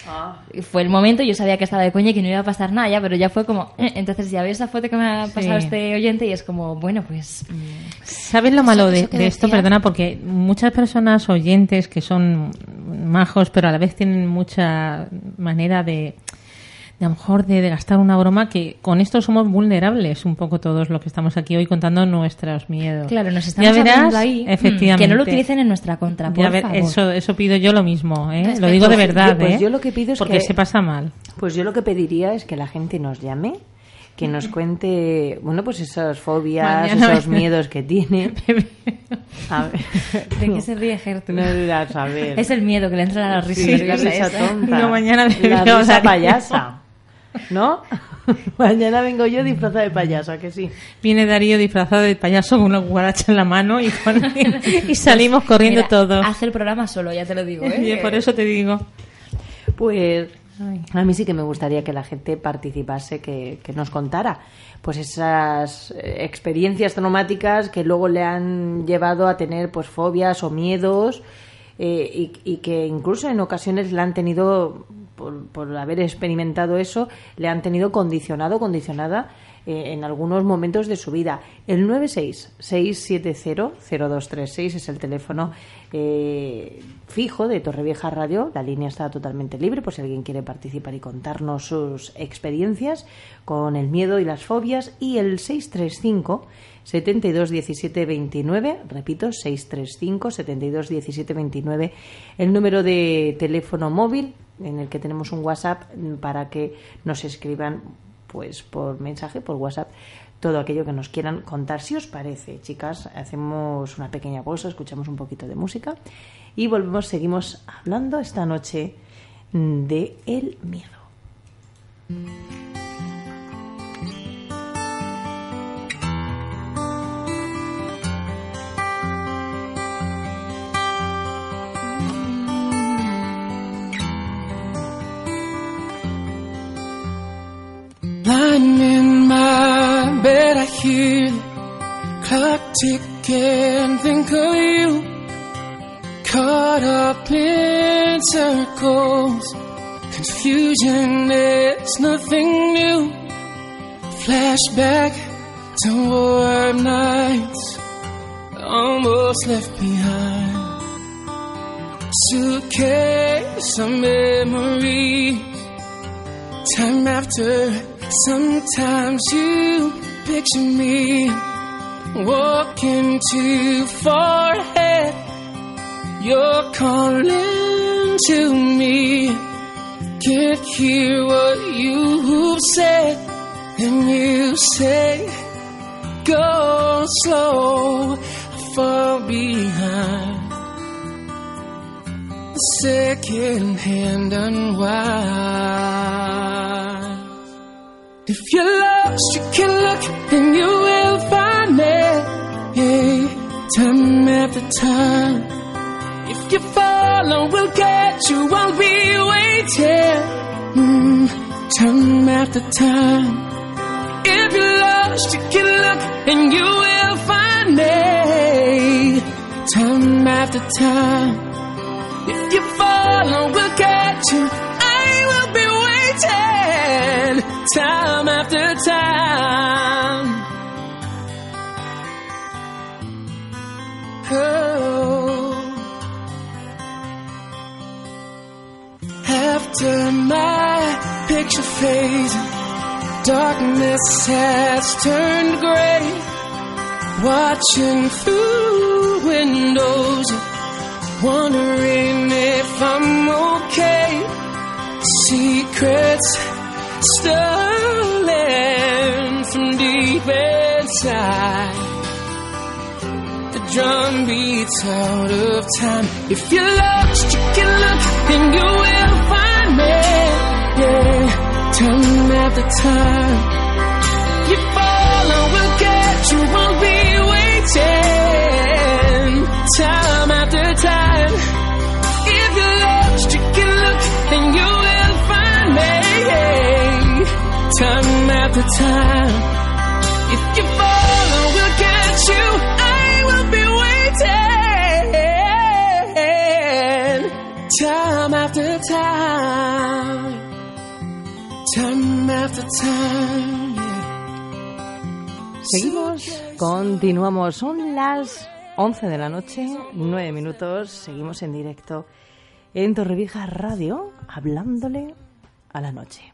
Ah. Fue el momento, yo sabía que estaba de coña y que no iba a pasar nada ya, pero ya fue como, eh, entonces ya ves esa foto que me ha pasado Sí. este oyente y es como, bueno, pues ¿Sabes lo malo Eso- de, de esto? Perdona, porque muchas personas oyentes que son majos, pero a la vez tienen mucha manera de, de a lo mejor de, de gastar una broma, que con esto somos vulnerables un poco todos los que estamos aquí hoy contando nuestros miedos. claro, nos estamos ya verás, ahí, mm, efectivamente. que no lo utilicen en nuestra contra, por Ya ver, favor. eso, eso pido yo lo mismo, ¿eh? Lo digo de verdad, yo- pues ¿eh? yo lo que pido es Porque que- se pasa mal. Pues yo lo que pediría es que la gente nos llame, que nos cuente, bueno, pues esas fobias, Mañana esos me- [laughs] miedos que tiene. [laughs] A ver. ¿De qué se ríe Gertrude? No dirás, a ver. Es el miedo que le entra a la risa. Sí, la risa esa. tonta. Digo, mañana la risa payasa. ¿No? [laughs] mañana vengo yo disfrazada de payasa, que sí. Viene Darío disfrazado de payaso con una cucaracha en la mano y, [laughs] [laughs] salimos corriendo Mira, todos. Hace el programa solo, ya te lo digo, Y ¿eh? por eso te digo. Pues a mí sí que me gustaría que la gente participase, que, que nos contara pues esas eh, experiencias traumáticas que luego le han llevado a tener pues fobias o miedos eh, y, y que incluso en ocasiones le han tenido por, por haber experimentado eso le han tenido condicionado condicionada eh, en algunos momentos de su vida. El 96-670-0236 es el teléfono eh, fijo de Torrevieja Radio. La línea está totalmente libre por si alguien quiere participar y contarnos sus experiencias con el miedo y las fobias. Y el 635 72 17 29, repito, 635 72 17 29, el número de teléfono móvil en el que tenemos un WhatsApp para que nos escriban pues por mensaje, por WhatsApp, todo aquello que nos quieran contar. Si os parece, chicas, hacemos una pequeña pausa, escuchamos un poquito de música y volvemos, seguimos hablando esta noche de el miedo. Tick and think of you. Caught up in circles, confusion is nothing new. Flashback to warm nights, almost left behind. Suitcase of memories, time after Sometimes you picture me walking too far ahead. You're calling to me. Can't hear what you've said. And you say, Go slow, fall behind. Second hand unwind. If you're lost, you can look and you will find time after time. If you follow, we'll get you. I'll be waiting. Mm, time after time. If you're lost, you can look and you will find me. Time after time. If you follow, we'll get you. I will be waiting. Time after time. After my picture fades, darkness has turned gray. Watching through windows, wondering if I'm okay. Secrets stolen from deep inside. The drum beats out of time. If you're lost, you can look and you will find me. Yeah, time after time. You follow, we'll get you, won't be waiting. Time after time. If you're lost, you can look and you will find me. Time after time. If you Time after time. Time after time. yeah. Seguimos, continuamos. Son las 11 de la noche, 9 minutos. Seguimos en directo en Torrevieja Radio, hablándole a la noche.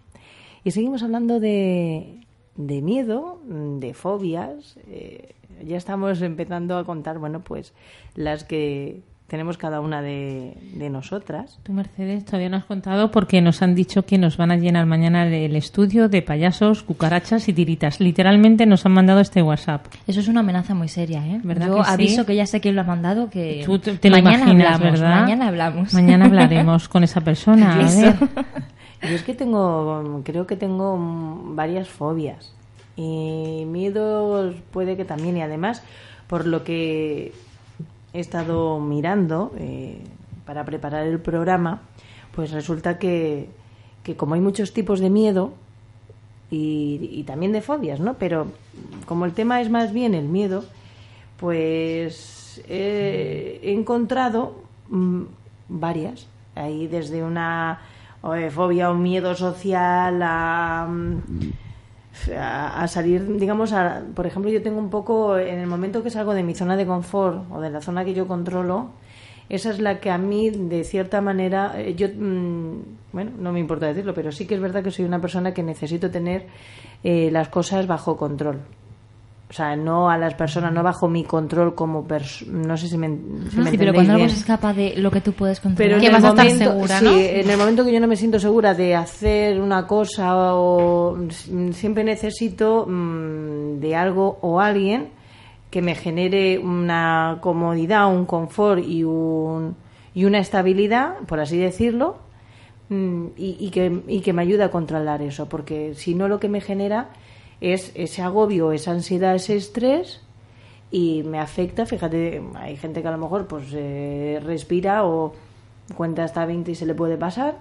Y seguimos hablando de, de miedo, de fobias. eh, ya estamos empezando a contar, bueno, pues las que tenemos cada una de, de nosotras. Tú, Mercedes, todavía no has contado porque nos han dicho que nos van a llenar mañana el estudio de payasos, cucarachas y tiritas. Literalmente nos han mandado este WhatsApp. Eso es una amenaza muy seria, ¿eh? ¿Verdad Yo que sí? aviso que ya sé quién lo ha mandado, que Tú te, te lo mañana imaginas, hablamos, ¿verdad? mañana hablamos. Mañana [laughs] hablaremos con esa persona. A ver. [laughs] Yo es que tengo, creo que tengo varias fobias. Y miedos puede que también. Y además, por lo que he estado mirando eh, para preparar el programa, pues resulta que, que como hay muchos tipos de miedo y, y también de fobias, ¿no? Pero como el tema es más bien el miedo, pues he, he encontrado mm, varias. Ahí desde una eh, fobia o miedo social a, mm, a, salir, digamos, a, por ejemplo, yo tengo un poco, en el momento que salgo de mi zona de confort o de la zona que yo controlo, esa es la que a mí, de cierta manera, eh, yo, mm, bueno, no me importa decirlo, pero sí que es verdad que soy una persona que necesito tener eh, las cosas bajo control. O sea, no a las personas, no bajo mi control como persona. No sé si me, si me Sí, pero cuando algo se escapa de lo que tú puedes Pero controlar. en Que vas a estar segura, sí, ¿no? en el momento que yo no me siento segura de hacer una cosa o siempre necesito mm, de algo o alguien que me genere una comodidad, un confort y un y una estabilidad, por así decirlo, mm, y, y que, y que me ayuda a controlar eso, porque si no lo que me genera es ese agobio, esa ansiedad, ese estrés y me afecta, fíjate, hay gente que a lo mejor pues eh, respira o cuenta hasta 20 y se le puede pasar,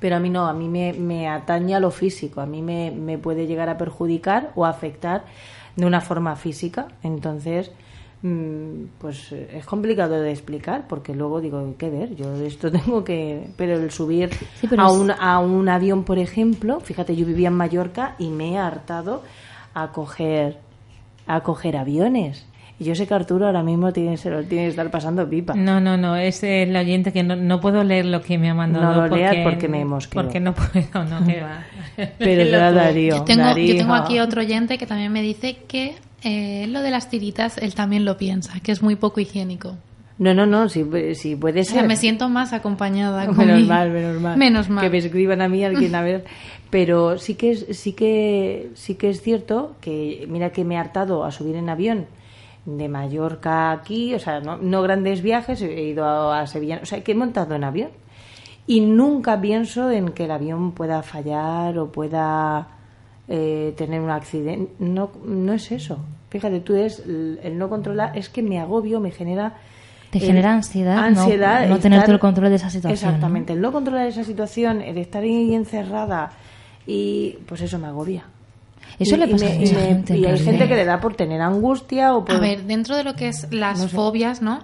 pero a mí no, a mí me, me atañe a lo físico, a mí me, me puede llegar a perjudicar o afectar de una forma física, entonces pues eh, es complicado de explicar porque luego digo, ¿qué ver? Yo esto [laughs] tengo que... Pero el subir Sí, pero a, es- un, a un avión, por ejemplo, fíjate, yo vivía en Mallorca y me he hartado a coger, a coger aviones. Y yo sé que Arturo ahora mismo tiene, se lo tiene que estar pasando pipa. No, no, no, es el oyente que no, no puedo leer lo que me ha mandado. No lo leas porque me mosqueo. Porque no puedo, no, [laughs] que va. Pero. [laughs] Darío, Yo tengo, Darío. yo tengo aquí otro oyente que también me dice que eh, lo de las tiritas él también lo piensa, que es muy poco higiénico. No, no, no, si, si puede O sea, ser. me siento más acompañada. [laughs] con Menos mi- mal, menos mal. Menos mal. Que me escriban a mí [laughs] alguien a ver. Pero sí que es, sí que sí que es cierto que mira que me he hartado a subir en avión de Mallorca aquí, o sea, no, no grandes viajes, he ido a, a Sevilla, o sea, que he montado en avión y nunca pienso en que el avión pueda fallar o pueda eh, tener un accidente. No, no es eso. Fíjate, tú es el, el no controlar, es que me agobio, me genera Te el- genera ansiedad, no- ansiedad no el tener el control de esa situación, ¿no? Exactamente, el no controlar esa situación, el estar ahí encerrada y pues eso me agobia. Eso Y- le y pasa me- a y mucha gente, en Y hay realidad. gente que le da por tener angustia o por... A ver, dentro de lo que es las fobias, ¿no?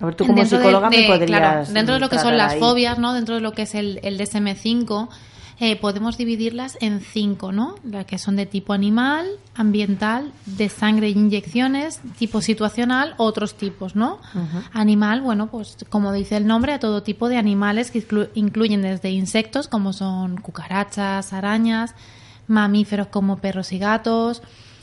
A ver, tú como Dentro de- psicóloga me podrías claro, dentro de lo que son las ahí. fobias, ¿no? Dentro de lo que es el, el DSM-5, eh, podemos dividirlas en cinco, ¿no? Las que son de tipo animal, ambiental, de sangre e inyecciones, tipo situacional, otros tipos, ¿no? Animal, bueno, pues como dice el nombre, a todo tipo de animales que inclu- incluyen desde insectos como son cucarachas, arañas, mamíferos como perros y gatos,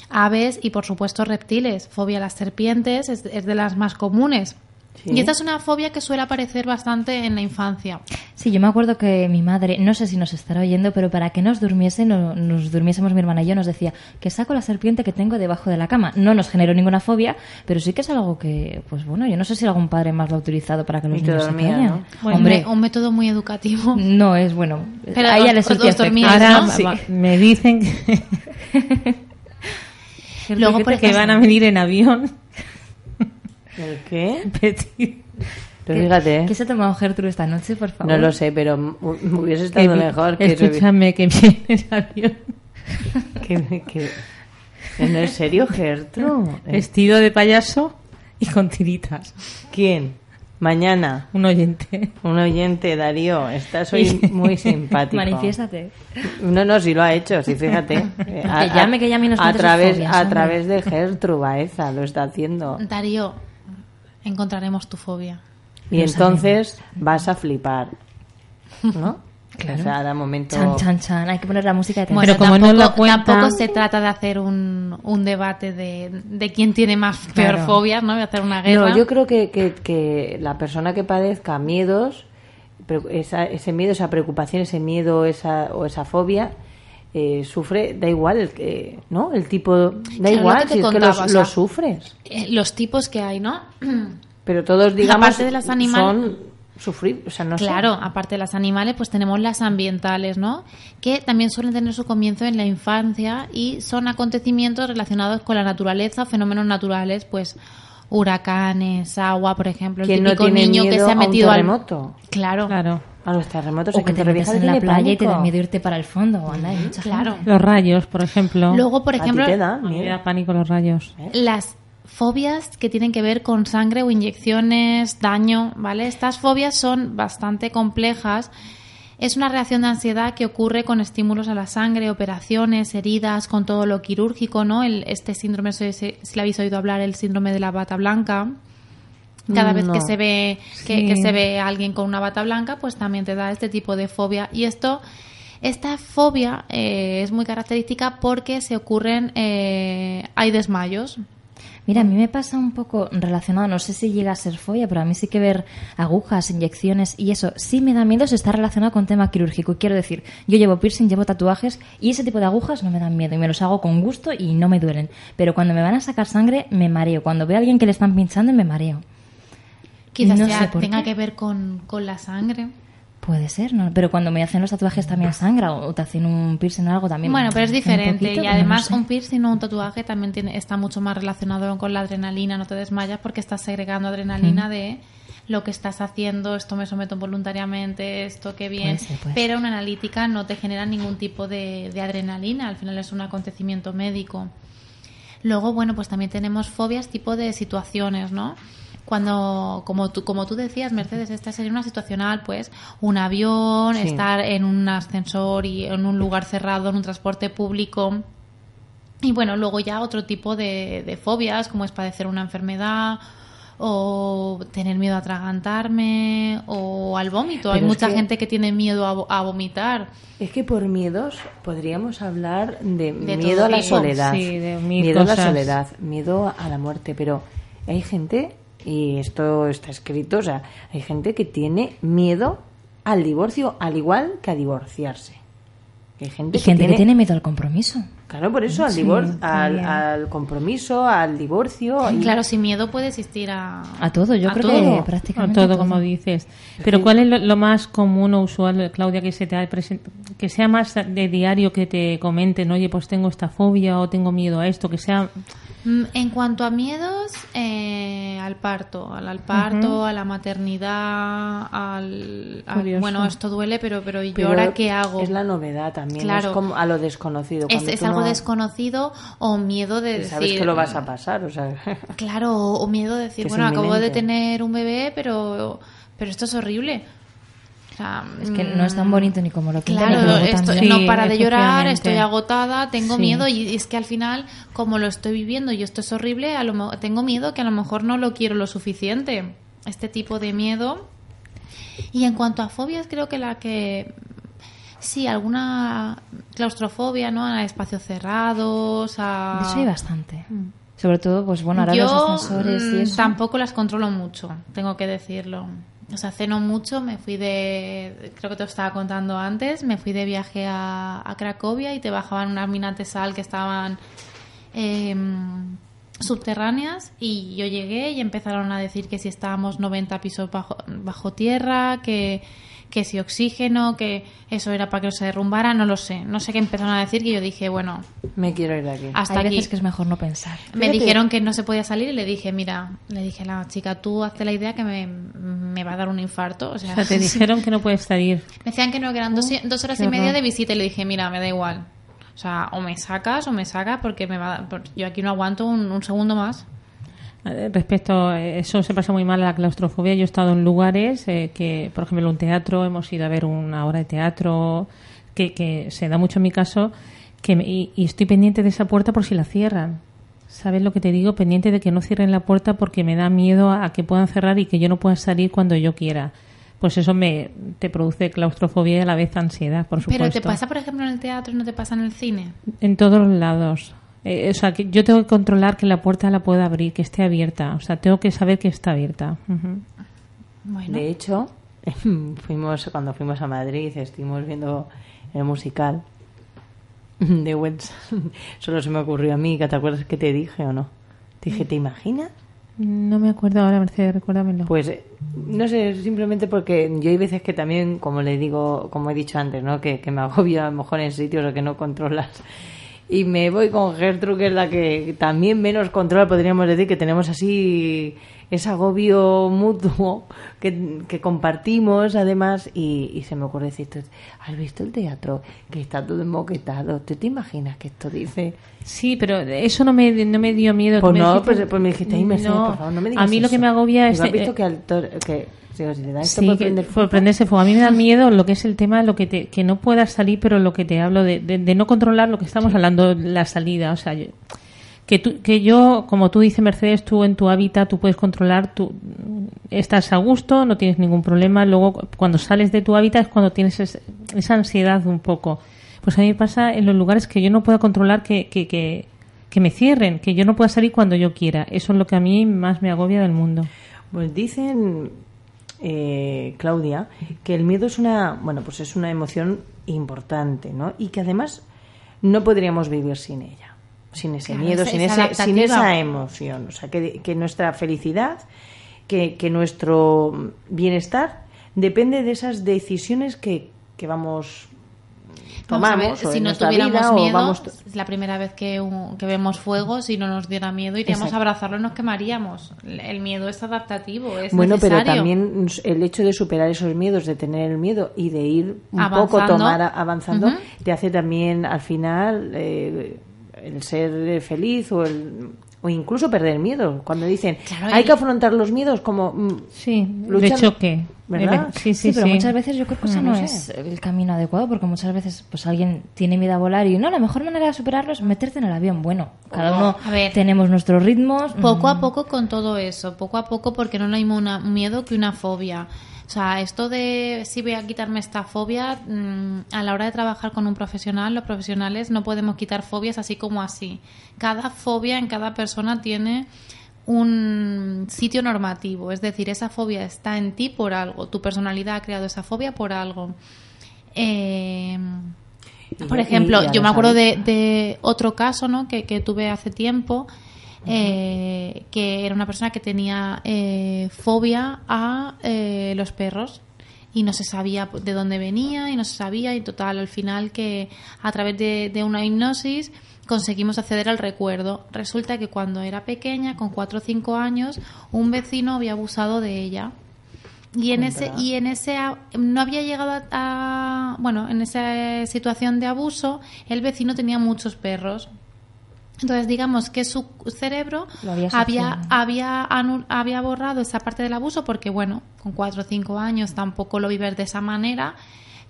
aves y por supuesto reptiles. Fobia a las serpientes es, es de las más comunes. Sí. Y esta es una fobia que suele aparecer bastante en la infancia. Sí, yo me acuerdo que mi madre, no sé si nos estará oyendo, pero para que nos durmiese, no- nos durmiésemos mi hermana y yo, nos decía que saco la serpiente que tengo debajo de la cama. No nos generó ninguna fobia, pero sí que es algo que, pues bueno, yo no sé si algún padre más lo ha utilizado para que los Y niños se dormía, callen. ¿no? Bueno, Hombre, un método muy educativo. no es bueno. Pero a ella le Ahora me dicen que, [laughs] Luego, Gente por que ejemplo- van a venir en avión. ¿El qué? [laughs] Petit. Pero fíjate, ¿eh? ¿Qué se ha tomado Gertrude esta noche, por favor? no lo sé, pero me hubiese Que estado vi- mejor que... Escúchame, que viene en avión. [laughs] que, que- ¿En el serio, Gertrude? Vestido de payaso y con tiritas. ¿Quién? Mañana. Un oyente. Un oyente, Darío, estás hoy muy simpático. Manifiéstate. No, no, sí lo ha hecho, sí, fíjate. [laughs] Eh, Que llame, que llame y nos a través, fobias, A través de Gertrude Baeza lo está haciendo. Darío, encontraremos tu fobia. Y Lo entonces vas a flipar. ¿No? [laughs] O sea, de momento... Chan, chan, chan. Hay que poner la música de Bueno, tensión. como no tampoco, lo cuentan- tampoco se trata de hacer un, un debate de, de quién tiene más peor Claro. fobias, ¿no? De hacer una guerra. No, yo creo que, que, que la persona que padezca miedos, esa- ese miedo, esa preocupación, ese miedo esa, o esa fobia, eh, sufre, da igual el que, ¿no? El tipo, da Claro, igual, lo que si es que los, o sea, los sufres. Eh, los tipos que hay, ¿no? [clears throat] Pero todos, digamos, Aparte de las animales- son sufrir, o sea, no sé. Claro, aparte de las animales, pues tenemos las ambientales, ¿no? Que también suelen tener su comienzo en la infancia y son acontecimientos relacionados con la naturaleza, fenómenos naturales, pues huracanes, agua, por ejemplo, el ¿Quién no típico tiene niño que miedo se ha a un metido al terremoto? Claro, Claro. A los terremotos, O hay que te metes en la playa y te da miedo irte para el fondo. Anda, hay mucha claro. gente. Los rayos, por ejemplo. Luego, por ¿A ti ejemplo, te da A mí me miedo? da pánico los rayos. las fobias que tienen que ver con sangre o inyecciones, daño, ¿vale? Estas fobias son bastante complejas. Es una reacción de ansiedad que ocurre con estímulos a la sangre, operaciones, heridas, con todo lo quirúrgico, ¿no? El, este síndrome, si, si le habéis oído hablar, el síndrome de la bata blanca. Cada vez que No. se ve que, Sí. que se ve a alguien con una bata blanca, pues también te da este tipo de fobia. Y esto, esta fobia eh, es muy característica porque se ocurren, eh, hay desmayos, Mira, a mí me pasa un poco relacionado, no sé si llega a ser fobia, pero a mí sí que ver agujas, inyecciones y eso sí me da miedo si está relacionado con tema quirúrgico. Quiero decir, yo llevo piercing, llevo tatuajes y ese tipo de agujas no me dan miedo y me los hago con gusto y no me duelen. Pero cuando me van a sacar sangre me mareo. Cuando veo a alguien que le están pinchando me mareo. Quizás No sea- tenga qué. que ver con, con la sangre. Puede ser, ¿no? Pero cuando me hacen los tatuajes también sangra o te hacen un piercing o algo también. Bueno, pero es diferente. poquito, y no además, sé. un piercing o un tatuaje también tiene, está mucho más relacionado con la adrenalina. No te desmayas porque estás segregando adrenalina de lo que estás haciendo. Esto me someto voluntariamente, esto qué bien. Puede ser, puede pero una analítica no te genera ningún tipo de, de adrenalina. Al final es un acontecimiento médico. Luego, bueno, pues también tenemos fobias tipo de situaciones, ¿no? Cuando, como tú, como tú decías, Mercedes, esta sería una situacional, pues un avión, Sí. estar en un ascensor y en un lugar cerrado, en un transporte público. Y bueno, luego ya otro tipo de, de fobias, como es padecer una enfermedad o tener miedo a atragantarme o al vómito. Hay Pero mucha que- gente que tiene miedo a, vo- a vomitar. Es que por miedos podríamos hablar de, De miedo a la soledad, Sí, de miedo a la soledad, miedo a la muerte, pero hay gente y esto está escrito, o sea, hay gente que tiene miedo al divorcio al igual que a divorciarse. Hay gente, Y gente tiene, que tiene miedo al compromiso. claro, por eso al Sí, divorcio, al, al compromiso, al divorcio, y- Claro, sin miedo puede existir a, A todo, yo a creo todo. que A prácticamente. todo, como dices. Pero ¿cuál es lo, lo más común o usual, Claudia, que se te ha present- que sea más de diario que te comenten, oye, pues tengo esta fobia o tengo miedo a esto, que sea En cuanto a miedos, eh, al parto, al, al parto, a la maternidad, al, bueno, esto duele, pero pero ¿y yo ahora qué hago? Es la novedad también, Claro. es como a lo desconocido. Es, algo no- desconocido o miedo de decir sabes que lo vas a pasar, o sea, Claro, o o miedo de decir, bueno, acabo de tener un bebé, pero pero esto es horrible. O sea, Es que no es tan mm, bonito ni como lo pintan. Claro, esto- no para de llorar, estoy agotada, tengo Sí. miedo y es que al final, como lo estoy viviendo y esto es horrible, a lo tengo miedo que a lo mejor no lo quiero lo suficiente. Este tipo de miedo. Y en cuanto a fobias, creo que la que sí, alguna claustrofobia, ¿no? A espacios cerrados, a De eso hay bastante. Sobre todo, pues bueno, ahora yo los ascensores y mm, eso. tampoco las controlo mucho, tengo que decirlo. O sea, ceno mucho, me fui de, creo que te lo estaba contando antes, me fui de viaje a, a Cracovia y te bajaban unas minas de sal que estaban em, subterráneas y yo llegué y empezaron a decir que si estábamos 90 pisos bajo, bajo tierra, que, que si oxígeno, que eso era para que no se derrumbara, no lo sé. No sé qué empezaron a decir que yo dije, bueno, me quiero ir de aquí. hasta hay aquí. veces que es mejor no pensar. Me Fíjate. dijeron que no se podía salir y le dije, mira, le dije a la chica, tú hazte la idea que me, me va a dar un infarto. O sea, O [laughs] sea, te dijeron que no puedes salir. me decían que no, que eran dos, dos horas y media horror. de visita y le dije, mira, me da igual. O sea, o me sacas o me sacas porque me va a- por- yo aquí no aguanto un, un segundo más. Eh, Respecto a eso, se pasa muy mal a la claustrofobia. Yo he estado en lugares eh, que, por ejemplo, un teatro, hemos ido a ver una obra de teatro, que, que se da mucho en mi caso, que me- y, y estoy pendiente de esa puerta por si la cierran. ¿Sabes lo que te digo? Pendiente de que no cierren la puerta porque me da miedo a, a que puedan cerrar y que yo no pueda salir cuando yo quiera. Pues eso me te produce claustrofobia y a la vez ansiedad, por supuesto. Pero te pasa, por ejemplo, en el teatro y no te pasa en el cine. En todos los lados. Eh, o sea, que yo tengo que controlar que la puerta la pueda abrir, que esté abierta. O sea, tengo que saber que está abierta. Bueno, De hecho, [laughs] fuimos cuando fuimos a Madrid, estuvimos viendo el musical de Wentz. [laughs] Solo se me ocurrió a mí, que te acuerdas que te dije o no. Te dije, ¿te imaginas? No me acuerdo ahora, Mercedes, recuérdamelo. Pues eh, no sé, simplemente porque yo hay veces que también, como le digo, como he dicho antes, ¿no? Que, que me agobio a lo mejor en sitios o que no controlas. Y me voy con Gertrude, que es la que también menos controla, podríamos decir, que tenemos así ese agobio mutuo que, que compartimos además y, y se me ocurre decirte, ¿has visto el teatro? Que está todo enmoquetado. ¿Tú te imaginas que esto dice? Sí, pero eso no me, no me dio miedo. Pues Me no, dijiste- pues, pues me dijiste, ay, Mercedes, por favor, no me digas A mí lo que eso". me agobia es... ¿Has visto que al que si te da esto Sí, por por prenderse fuego. A mí me da [laughs] miedo lo que es el tema, lo que te, que no puedas salir, pero lo que te hablo de, de, de no controlar lo que estamos hablando, la salida. O sea, yo- que, tú, que yo, como tú dices, Mercedes, tú en tu hábitat, tú puedes controlar, tú estás a gusto, no tienes ningún problema. Luego, cuando sales de tu hábitat es cuando tienes es- esa ansiedad un poco. Pues a mí me pasa en los lugares que yo no puedo controlar que, que, que, que me cierren, que yo no pueda salir cuando yo quiera. Eso es lo que a mí más me agobia del mundo. Pues dicen, eh, Claudia, que el miedo es una, bueno, pues es una emoción importante, ¿no? Y que además no podríamos vivir sin ella, sin ese Claro, miedo, sin, es ese, sin esa emoción. O sea, que, que nuestra felicidad, que, que nuestro bienestar depende de esas decisiones que, que vamos Vamos a ver, tomamos si no tuviéramos vida, miedo, vamos es la primera vez que, un- que vemos fuego, si no nos diera miedo, iríamos Exacto. a abrazarlo y nos quemaríamos. El miedo es adaptativo, es Bueno, pero también el hecho de superar esos miedos, de tener el miedo y de ir un Avanzando. poco tomar avanzando, te hace también al final eh, el ser feliz o el o incluso perder miedo. Cuando dicen Claro, hay que afrontar los miedos como mm, Sí, de Luchando. choque. ¿Verdad? El- Sí, sí, Sí, pero sí. muchas veces yo creo que ese No no, sé. es el camino adecuado, porque muchas veces pues alguien tiene miedo a volar y no, la mejor manera de superarlo es meterte en el avión. Bueno, cada uno A ver. tenemos nuestros ritmos. Poco a mm, poco con todo eso, poco a poco porque no hay una- un miedo que una fobia. O sea, esto de si voy a quitarme esta fobia, mm, a la hora de trabajar con un profesional, los profesionales no podemos quitar fobias así como así. Cada fobia en cada persona tiene un sitio normativo, es decir, esa fobia está en ti por algo, tu personalidad ha creado esa fobia por algo. Eh, por ejemplo, yo me acuerdo de, de otro caso ¿no? que, que tuve hace tiempo, eh, que era una persona que tenía eh, fobia a eh, los perros y no se sabía de dónde venía y no se sabía y total al final que a través de, de una hipnosis conseguimos acceder al recuerdo. Resulta que cuando era pequeña, con 4 o 5 años, un vecino había abusado de ella. Y en ese y en ese a- no había llegado a, a- bueno, en esa situación de abuso, el vecino tenía muchos perros. Entonces, digamos que su cerebro había había, había, anu- había borrado esa parte del abuso porque, bueno, con cuatro o cinco años tampoco lo vives de esa manera,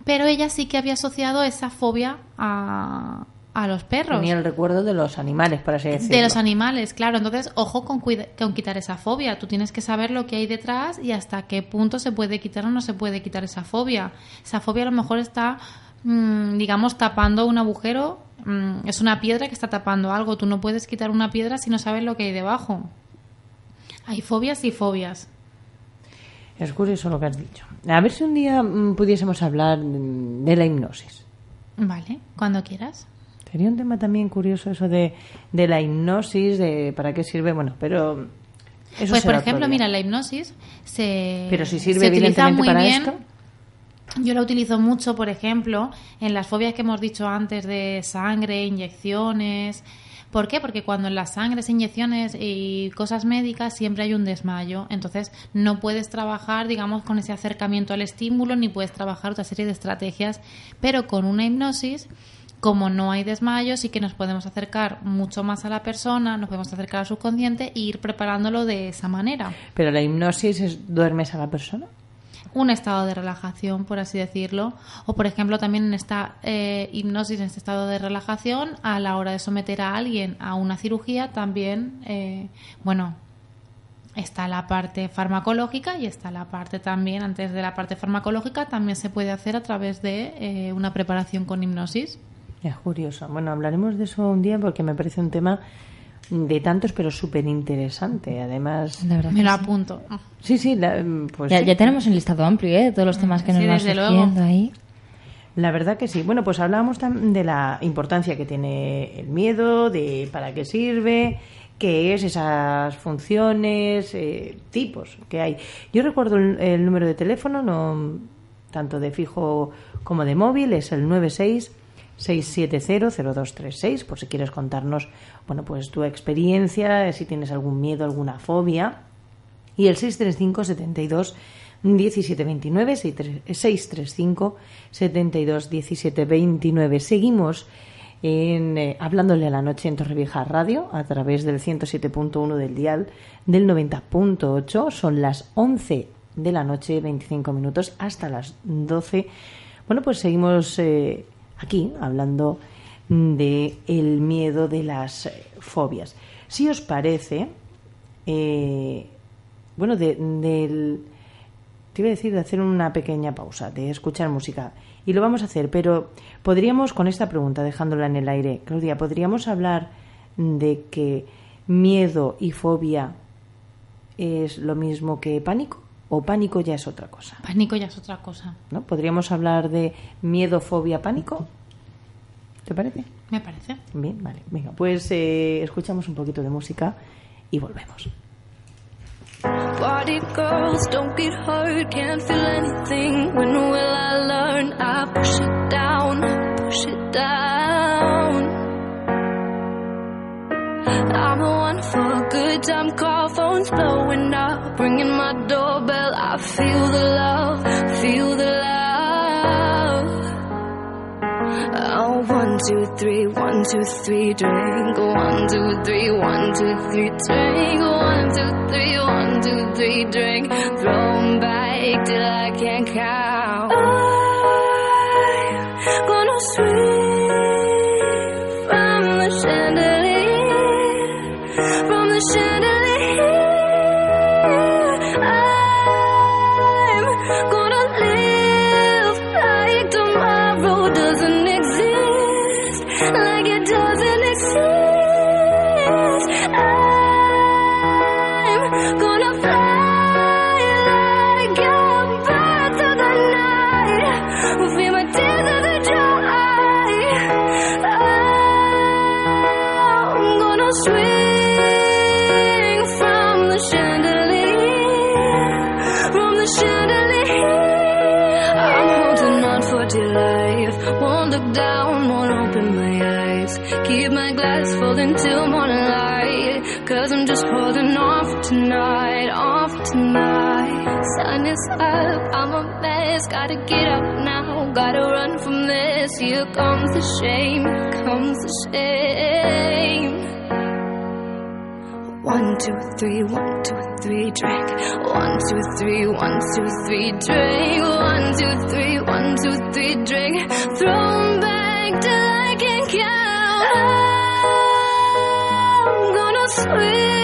pero ella sí que había asociado esa fobia a, a los perros. tenía el recuerdo de los animales, por así decirlo. De los animales, claro. Entonces, ojo con, con quitar esa fobia. Tú tienes que saber lo que hay detrás y hasta qué punto se puede quitar o no se puede quitar esa fobia. Esa fobia a lo mejor está, mm, digamos, tapando un agujero. Mm, es una piedra que está tapando algo. Tú no puedes quitar una piedra si no sabes lo que hay debajo. Hay fobias y fobias. Es curioso lo que has dicho. A ver si un día mm, pudiésemos hablar mm, de la hipnosis. Vale, cuando quieras. Sería un tema también curioso eso de, de la hipnosis, de para qué sirve, bueno, pero eso pues, por ejemplo, mira, la hipnosis se. Pero si sirve se utiliza muy para bien. esto. Yo la utilizo mucho, por ejemplo, en las fobias que hemos dicho antes de sangre, inyecciones. ¿Por qué? Porque cuando en las sangres, inyecciones y cosas médicas siempre hay un desmayo. Entonces no puedes trabajar, digamos, con ese acercamiento al estímulo ni puedes trabajar otra serie de estrategias. Pero con una hipnosis, como no hay desmayo, sí que nos podemos acercar mucho más a la persona, nos podemos acercar al subconsciente e ir preparándolo de esa manera. Pero la hipnosis es duermes a la persona. Un estado de relajación, por así decirlo, o por ejemplo también en esta eh, hipnosis, en este estado de relajación, a la hora de someter a alguien a una cirugía, también, eh, bueno, está la parte farmacológica y está la parte también, antes de la parte farmacológica, también se puede hacer a través de eh, una preparación con hipnosis. Es curioso. Bueno, hablaremos de eso un día porque me parece un tema de tantos, pero súper interesante. Además, La verdad Me lo sí. apunto. sí, sí, la, pues Ya, sí. ya tenemos un listado amplio ¿eh? de todos los temas que Sí, nos van surgiendo ahí. La verdad que sí. Bueno, pues hablábamos de la importancia que tiene el miedo, de para qué sirve, qué es esas funciones, eh, tipos que hay. Yo recuerdo el, el número de teléfono, no tanto de fijo como de móvil, es el 96 670-0236, por si quieres contarnos, bueno, pues tu experiencia, si tienes algún miedo, alguna fobia. Y el 635 72 1729 635 72 1729 Seguimos en, eh, hablándole a la noche en Torrevieja Radio a través del 107.1 del dial del 90.8. Son las 11 de la noche, 25 minutos, hasta las 12. Bueno, pues seguimos eh, aquí hablando de el miedo de las eh, fobias. Si os parece, eh, bueno, de, del te iba a decir de hacer una pequeña pausa, de escuchar música. Y lo vamos a hacer, pero podríamos, con esta pregunta, dejándola en el aire, Claudia, ¿podríamos hablar de que miedo y fobia es lo mismo que pánico? ¿O pánico ya es otra cosa? Pánico ya es otra cosa, ¿No? ¿Podríamos hablar de miedo, fobia, pánico? ¿Te parece? me parece. Bien, vale. Venga, pues eh, escuchamos un poquito de música y volvemos. body girls don't get hurt, can't feel anything. When will I learn? I push it down, push it down. I'm the one for a good time call, phones blowing up, ringing my doorbell. I feel the love, two, three, one, two, three, drink. One, two, three, one, two, three, drink. One, two, three, one, two, three, drink. Throw back till I can't count. I'm gonna swing until morning light. Cause I'm just holding for tonight, on for tonight. Sun is up, I'm a mess. Gotta get up now, gotta run from this. Here comes the shame, comes the shame. One, two, three, one, two, three, drink. One, two, three, one, two, three, drink. One, two, three, one, two, three, drink. Throw back till I can count. I'm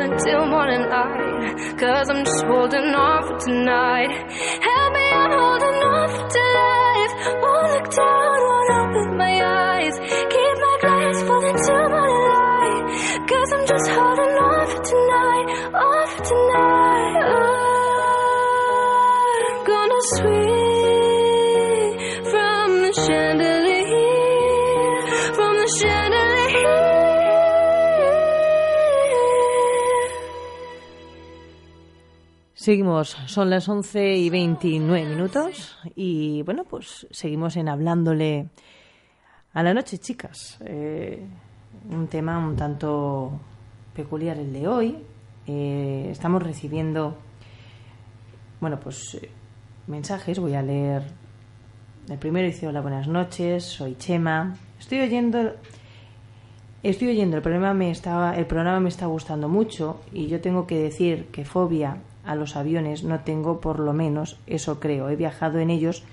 until morning light. Cause I'm just holding on for tonight. Seguimos, son las 11 y 29 minutos y bueno, pues seguimos en hablándole a la noche, chicas. Eh, un tema un tanto peculiar el de hoy. Eh, estamos recibiendo, bueno, pues eh, mensajes. Voy a leer. El primero dice: Hola, buenas noches. Soy Chema. Estoy oyendo. Estoy oyendo. El programa me estaba, el programa me está gustando mucho y yo tengo que decir que fobia a los aviones no tengo, por lo menos eso creo. He viajado en ellos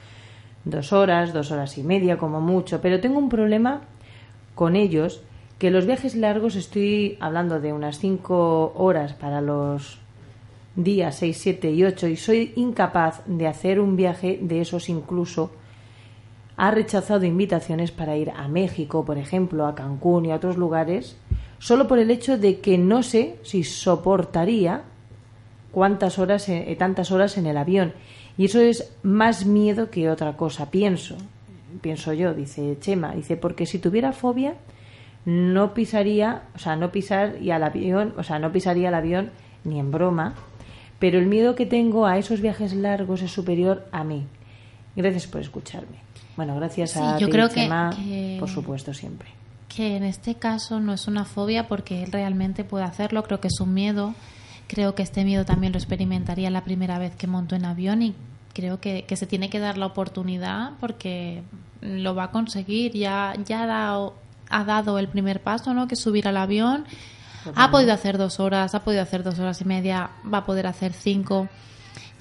dos horas, dos horas y media como mucho, pero tengo un problema con ellos que los viajes largos estoy hablando de unas cinco horas para los días 6, 7 y 8 y soy incapaz de hacer un viaje de esos incluso ha rechazado invitaciones para ir a México, por ejemplo, a Cancún y a otros lugares, solo por el hecho de que no sé si soportaría cuántas horas, eh, tantas horas en el avión. Y eso es más miedo que otra cosa, pienso. Pienso yo, dice Chema, dice, porque si tuviera fobia, no pisaría, o sea, no pisar y al avión, o sea, no pisaría el avión ni en broma, pero el miedo que tengo a esos viajes largos es superior a mí. Gracias por escucharme. Bueno, gracias Sí, a yo ti, creo que- Chema, que- por supuesto, siempre. que en este caso no es una fobia porque él realmente puede hacerlo, creo que es un miedo. Creo que este miedo también lo experimentaría la primera vez que montó en avión y creo que, que se tiene que dar la oportunidad porque lo va a conseguir. Ya, ya ha, dado, ha dado el primer paso, ¿no? Que subir al avión. Ha podido hacer dos horas, ha podido hacer dos horas y media, va a poder hacer cinco.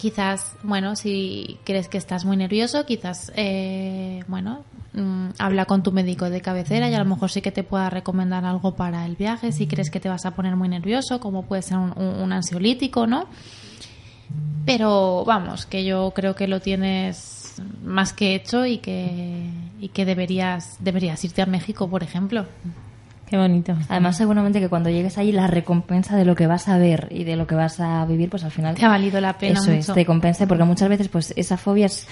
Quizás, bueno, si crees que estás muy nervioso, quizás, eh, bueno, mm, habla con tu médico de cabecera y a lo mejor sí que te pueda recomendar algo para el viaje. Si crees que te vas a poner muy nervioso, como puede ser un, un- un ansiolítico, ¿no? Pero vamos, que yo creo que lo tienes más que hecho y que, y que deberías, deberías irte a México, por ejemplo. Qué bonito. Además, seguramente que cuando llegues ahí, la recompensa de lo que vas a ver y de lo que vas a vivir, pues al final. Te ha valido la pena Eso es, mucho. te compensa, porque muchas veces, pues esa fobia es.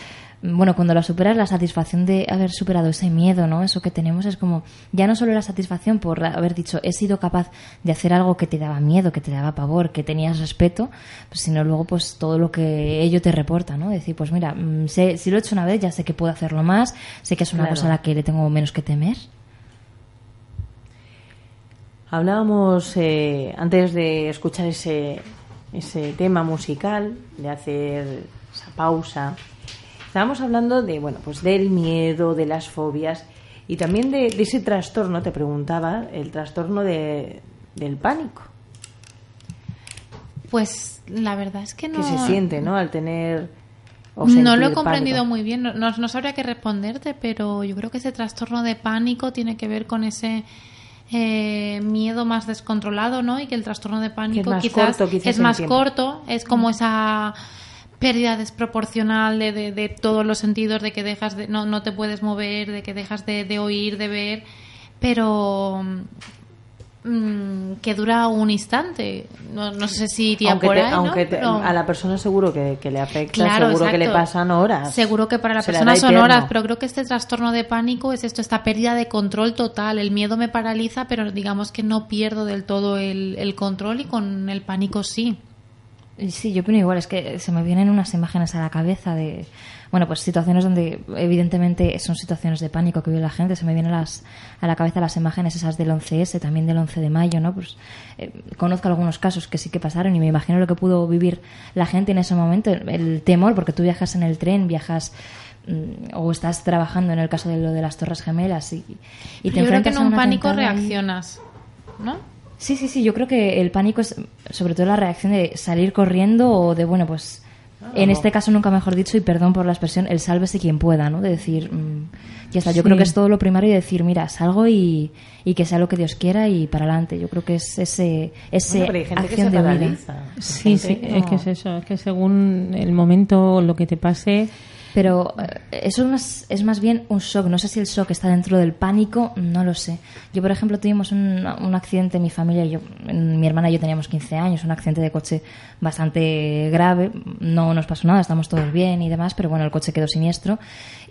Bueno, cuando la superas, la satisfacción de haber superado ese miedo, ¿no? Eso que tenemos es como. Ya no solo la satisfacción por haber dicho, he sido capaz de hacer algo que te daba miedo, que te daba pavor, que tenías respeto, pues, sino luego, pues todo lo que ello te reporta, ¿no? Decir, pues mira, mm, sé- si lo he hecho una vez, ya sé que puedo hacerlo más, sé que es una Claro. cosa a la que le tengo menos que temer. Hablábamos eh, antes de escuchar ese, ese tema musical, de hacer esa pausa. Estábamos hablando de, bueno, pues del miedo, de las fobias y también de, de ese trastorno, te preguntaba, el trastorno de, del pánico. Pues la verdad es que no. que se siente, ¿no? Al tener. o No lo he comprendido pánico. muy bien, no, no sabría qué responderte, pero yo creo que ese trastorno de pánico tiene que ver con ese eh, miedo más descontrolado, ¿no? Y que el trastorno de pánico quizás, corto, quizás es más corto, es como esa pérdida desproporcional de, de- de todos los sentidos, de que dejas de, no, no te puedes mover, de que dejas de, de oír, de ver, pero mm, que dura un instante. No, no sé si iría aunque por te- ahí, ¿no? aunque te- Pero- a la persona seguro que, que le afecta, Claro, seguro que le pasan horas. Seguro que para la Se persona son horas, pero creo que este trastorno de pánico es esto, esta pérdida de control total. El miedo me paraliza, pero digamos que no pierdo del todo el, el control y con el pánico sí. Sí, yo opino igual, es que se me vienen unas imágenes a la cabeza de, bueno, pues situaciones donde evidentemente son situaciones de pánico que vive la gente, se me vienen las, a la cabeza las imágenes esas del 11S, también del 11 de mayo, ¿no? Pues eh, conozco algunos casos que sí que pasaron y me imagino lo que pudo vivir la gente en ese momento, el, el temor, porque tú viajas en el tren, viajas mm, o estás trabajando en el caso de lo de las Torres Gemelas y, y te yo creo que en a un pánico reaccionas, ¿no? Sí, sí, sí, yo creo que el pánico es sobre todo la reacción de salir corriendo o de, bueno, pues en este caso nunca mejor dicho, y perdón por la expresión, el sálvese quien pueda, ¿no? De decir, mm, ya está, yo Sí. creo que es todo lo primario y decir, mira, salgo y, y que sea lo que Dios quiera y para adelante. Yo creo que es ese, ese Bueno, pero hay gente que acción se de vida. Sí, sí, es que es eso, es que según el momento, lo que te pase, Pero eh, eso es más, es más bien un shock. No sé si el shock está dentro del pánico, no lo sé. Yo, por ejemplo, tuvimos un, un accidente en mi familia. Yo, en- mi hermana y yo teníamos 15 años, un accidente de coche bastante grave. No nos pasó nada, estamos todos bien y demás, pero bueno, el coche quedó siniestro.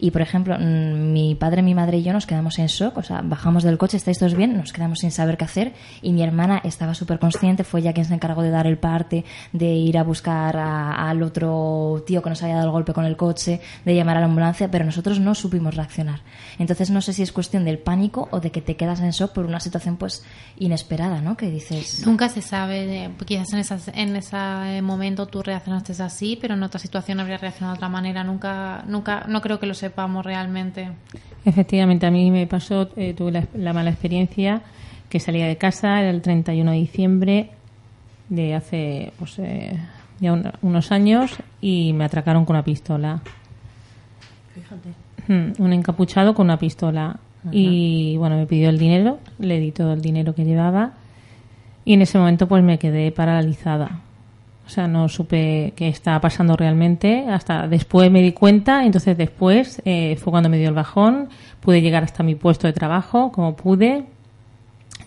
Y, por ejemplo, mm, mi padre, mi madre y yo nos quedamos en shock. O sea, bajamos del coche, ¿estáis todos bien? Nos quedamos sin saber qué hacer. Y mi hermana estaba súper consciente, fue ella quien se encargó de dar el parte, de ir a buscar a- al otro tío que nos había dado el golpe con el coche, de llamar a la ambulancia, pero nosotros no supimos reaccionar. Entonces no sé si es cuestión del pánico o de que te quedas en shock por una situación pues inesperada, ¿no? Que dices... Nunca se sabe, eh, quizás en, esas- en ese momento tú reaccionaste así, pero en otra situación habría reaccionado de otra manera. Nunca, nunca, no creo que lo sepamos realmente. efectivamente a mí me pasó, eh, tuve la, la mala experiencia que salía de casa, era el 31 de diciembre de hace pues, eh, ya un- unos años y me atracaron con una pistola. Hmm, Un encapuchado con una pistola. Y bueno, me pidió el dinero, le di todo el dinero que llevaba y en ese momento pues me quedé paralizada. O sea, no supe qué estaba pasando realmente. Hasta después me di cuenta. Entonces después eh, fue cuando me dio el bajón. Pude llegar hasta mi puesto de trabajo como pude.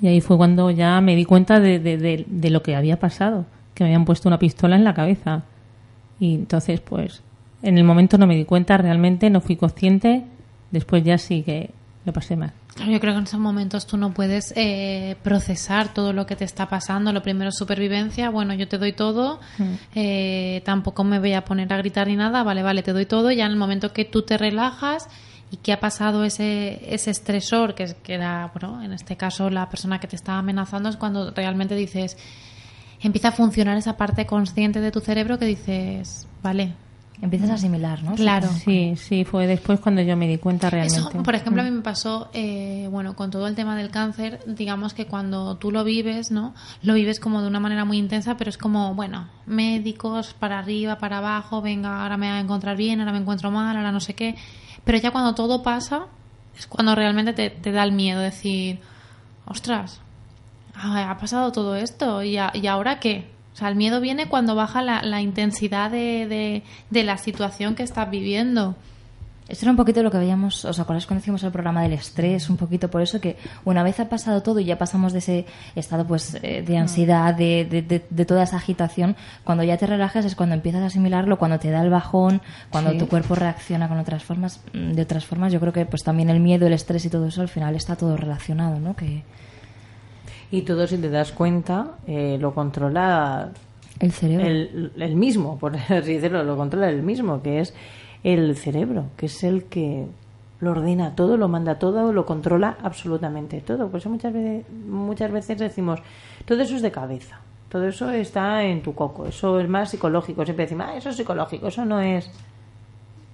Y ahí fue cuando ya me di cuenta de, de- de- lo que había pasado. Que me habían puesto una pistola en la cabeza. Y entonces pues en el momento no me di cuenta realmente. No fui consciente. Después ya sí que lo pasé mal. Claro, Yo creo que en esos momentos tú no puedes eh, procesar todo lo que te está pasando. Lo primero es supervivencia. Bueno, yo te doy todo. eh, tampoco me voy a poner a gritar ni nada. Vale, vale, te doy todo. Ya en el momento que tú te relajas y que ha pasado ese, ese estresor, que, que era, bueno, en este caso la persona que te estaba amenazando, es cuando realmente dices, empieza a funcionar esa parte consciente de tu cerebro que dices, vale, Empiezas a asimilar, ¿no? Claro. Sí, sí, fue después cuando yo me di cuenta realmente. Eso, por ejemplo, a mí me pasó, eh, bueno, con todo el tema del cáncer, digamos que cuando tú lo vives, ¿no? Lo vives como de una manera muy intensa, pero es como, bueno, médicos para arriba, para abajo, venga, ahora me voy a encontrar bien, ahora me encuentro mal, ahora no sé qué. Pero ya cuando todo pasa, es cuando realmente te, te da el miedo decir, ostras, ha pasado todo esto, ¿y, a- y ahora qué? O sea, el miedo viene cuando baja la, la intensidad de, de, de la situación que estás viviendo. Esto era un poquito lo que veíamos, ¿os acordáis cuando hicimos el programa del estrés? Un poquito por eso que una vez ha pasado todo y ya pasamos de ese estado pues eh, de ansiedad, de, de- toda esa agitación, cuando ya te relajas es cuando empiezas a asimilarlo, cuando te da el bajón, cuando Sí. tu cuerpo reacciona con otras formas, mm, de otras formas. Yo creo que pues también el miedo, el estrés y todo eso al final está todo relacionado, ¿no? Que Y todo, si te das cuenta, eh, lo controla el cerebro. el, el mismo, por [laughs] así decirlo, lo controla el mismo, que es el cerebro, que es el que lo ordena todo, lo manda todo, lo controla absolutamente todo. Por eso muchas veces, muchas veces decimos, todo eso es de cabeza, todo eso está en tu coco, eso es más psicológico. Siempre decimos, ah, eso es psicológico, eso no es.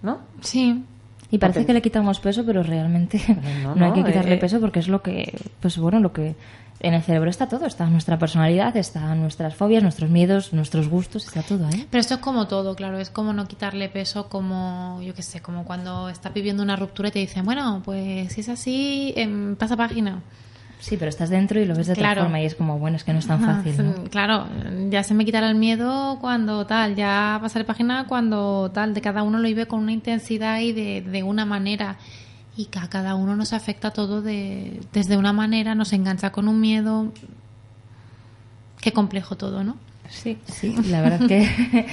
¿No? Sí. Y parece que le quitamos peso, pero realmente [laughs] no, [laughs] no, hay que quitarle eh. peso porque es lo que, pues bueno, lo que en el cerebro está todo, está nuestra personalidad, están nuestras fobias, nuestros miedos, nuestros gustos, está todo ahí. Pero esto es como todo, claro, es como no quitarle peso, como, yo qué sé, como cuando estás viviendo una ruptura y te dicen, bueno, pues si es así, em, pasa página. Sí, pero estás dentro y lo ves de Claro. otra forma y es como, bueno, es que no es tan fácil, ¿no? Claro, ya se me quitará el miedo cuando tal, ya pasaré página cuando tal, de cada uno lo vive con una intensidad y de, de una manera. Y que a cada uno nos afecta todo de, desde una manera, nos engancha con un miedo. Qué complejo todo, ¿no? Sí. Sí, la verdad que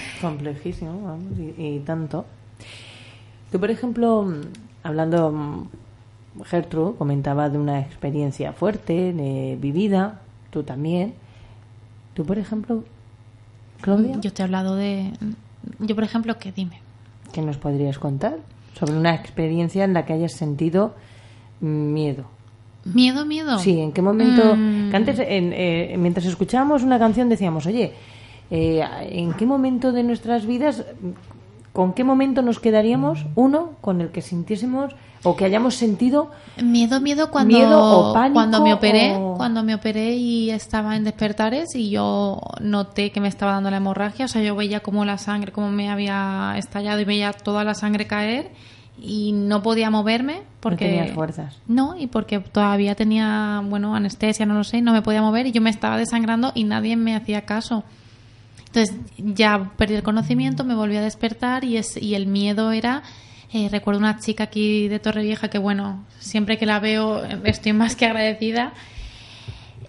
[laughs] Complejísimo, vamos, y, y tanto. Tú, por ejemplo, hablando, Gertrude comentaba de una experiencia fuerte, de vivida, tú también. Tú, por ejemplo, Claudia, Yo te he hablado de... Yo, por ejemplo, ¿qué? Dime. ¿qué nos podrías contar sobre una experiencia en la que hayas sentido miedo? ¿Miedo, miedo? Sí, ¿en qué momento? Mm. Que antes, en, eh, mientras escuchábamos una canción, decíamos, oye, eh, ¿en qué momento de nuestras vidas, con qué momento nos quedaríamos, uno, con el que sintiésemos o que hayamos sentido Miedo, miedo cuando, Miedo o pánico cuando me operé, o- cuando me operé y estaba en despertares y yo noté que me estaba dando la hemorragia, o sea, yo veía como la sangre, como me había estallado y veía toda la sangre caer y no podía moverme porque no tenías fuerzas? No, y porque todavía tenía, bueno, anestesia, no lo sé, no me podía mover y yo me estaba desangrando y nadie me hacía caso. Entonces ya perdí el conocimiento, me volví a despertar y, es, y el miedo era, eh, recuerdo una chica aquí de Torrevieja que bueno, siempre que la veo eh, estoy más que agradecida.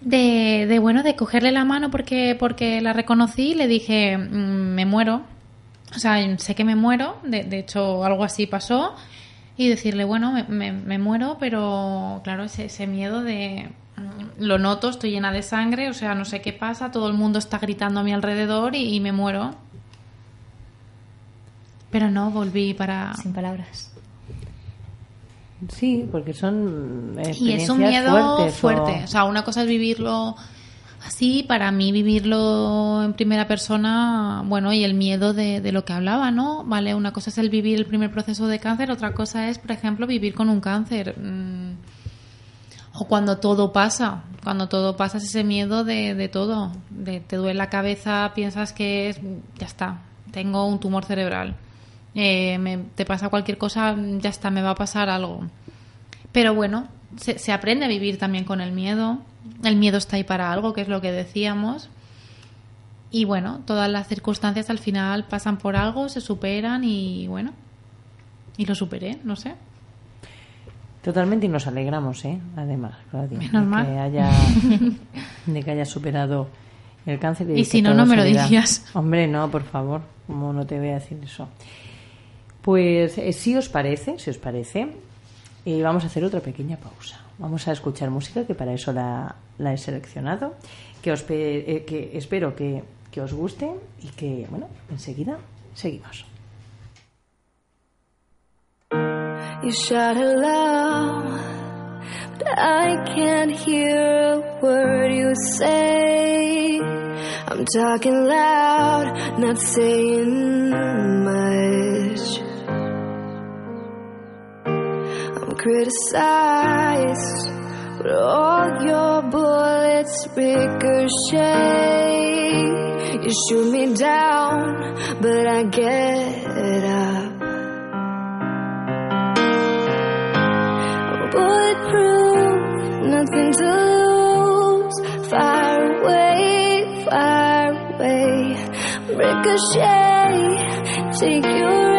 De, de bueno, de cogerle la mano porque, porque la reconocí y le dije, "Mm, me muero. O sea, sé que me muero, de, de hecho algo así pasó. Y decirle, bueno, me, me- me muero, pero claro, ese, ese miedo de... mm, Lo noto, estoy llena de sangre, o sea, no sé qué pasa, todo el mundo está gritando a mi alrededor y, y me muero. Pero no, volví para... sin palabras. Sí, porque son Y es un miedo fuertes. o- fuerte. O sea, una cosa es vivirlo así, para mí vivirlo en primera persona, bueno, y el miedo de, de lo que hablaba, ¿no? Vale, una cosa es el vivir el primer proceso de cáncer, otra cosa es, por ejemplo, vivir con un cáncer. mm, O cuando todo pasa, cuando todo pasa es ese miedo de, todo. De, te duele la cabeza, piensas que es, ya está, tengo un tumor cerebral. Eh, me- te pasa cualquier cosa, ya está, me va a pasar algo. Pero bueno, se, se aprende a vivir también con el miedo. El miedo está ahí para algo, que es lo que decíamos. Y bueno, todas las circunstancias al final pasan por algo, se superan y bueno. Y lo superé, no sé. Totalmente y nos alegramos, ¿eh? Además, Claudia, Menos [laughs] de mal. que haya de que hayas superado el cáncer. Y de si no, no me lo dirías. Hombre, no, por favor, como no te voy a decir eso. Pues eh, si os parece, si os parece, eh, vamos a hacer otra pequeña pausa. Vamos a escuchar música, que para eso la, la he seleccionado, que, os pe- eh, que espero que, que os guste y que, bueno, enseguida seguimos. You shout hello, but I can't hear a word you say. I'm talking loud, not saying much. I'm criticized, but all your bullets ricochet. You shoot me down, but I get up. Bulletproof, nothing to lose. Fire away, fire away. Ricochet, take your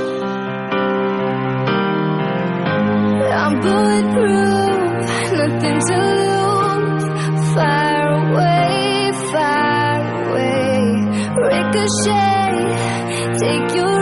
I'm bulletproof, nothing to lose. Fire away, fire away. Ricochet, take your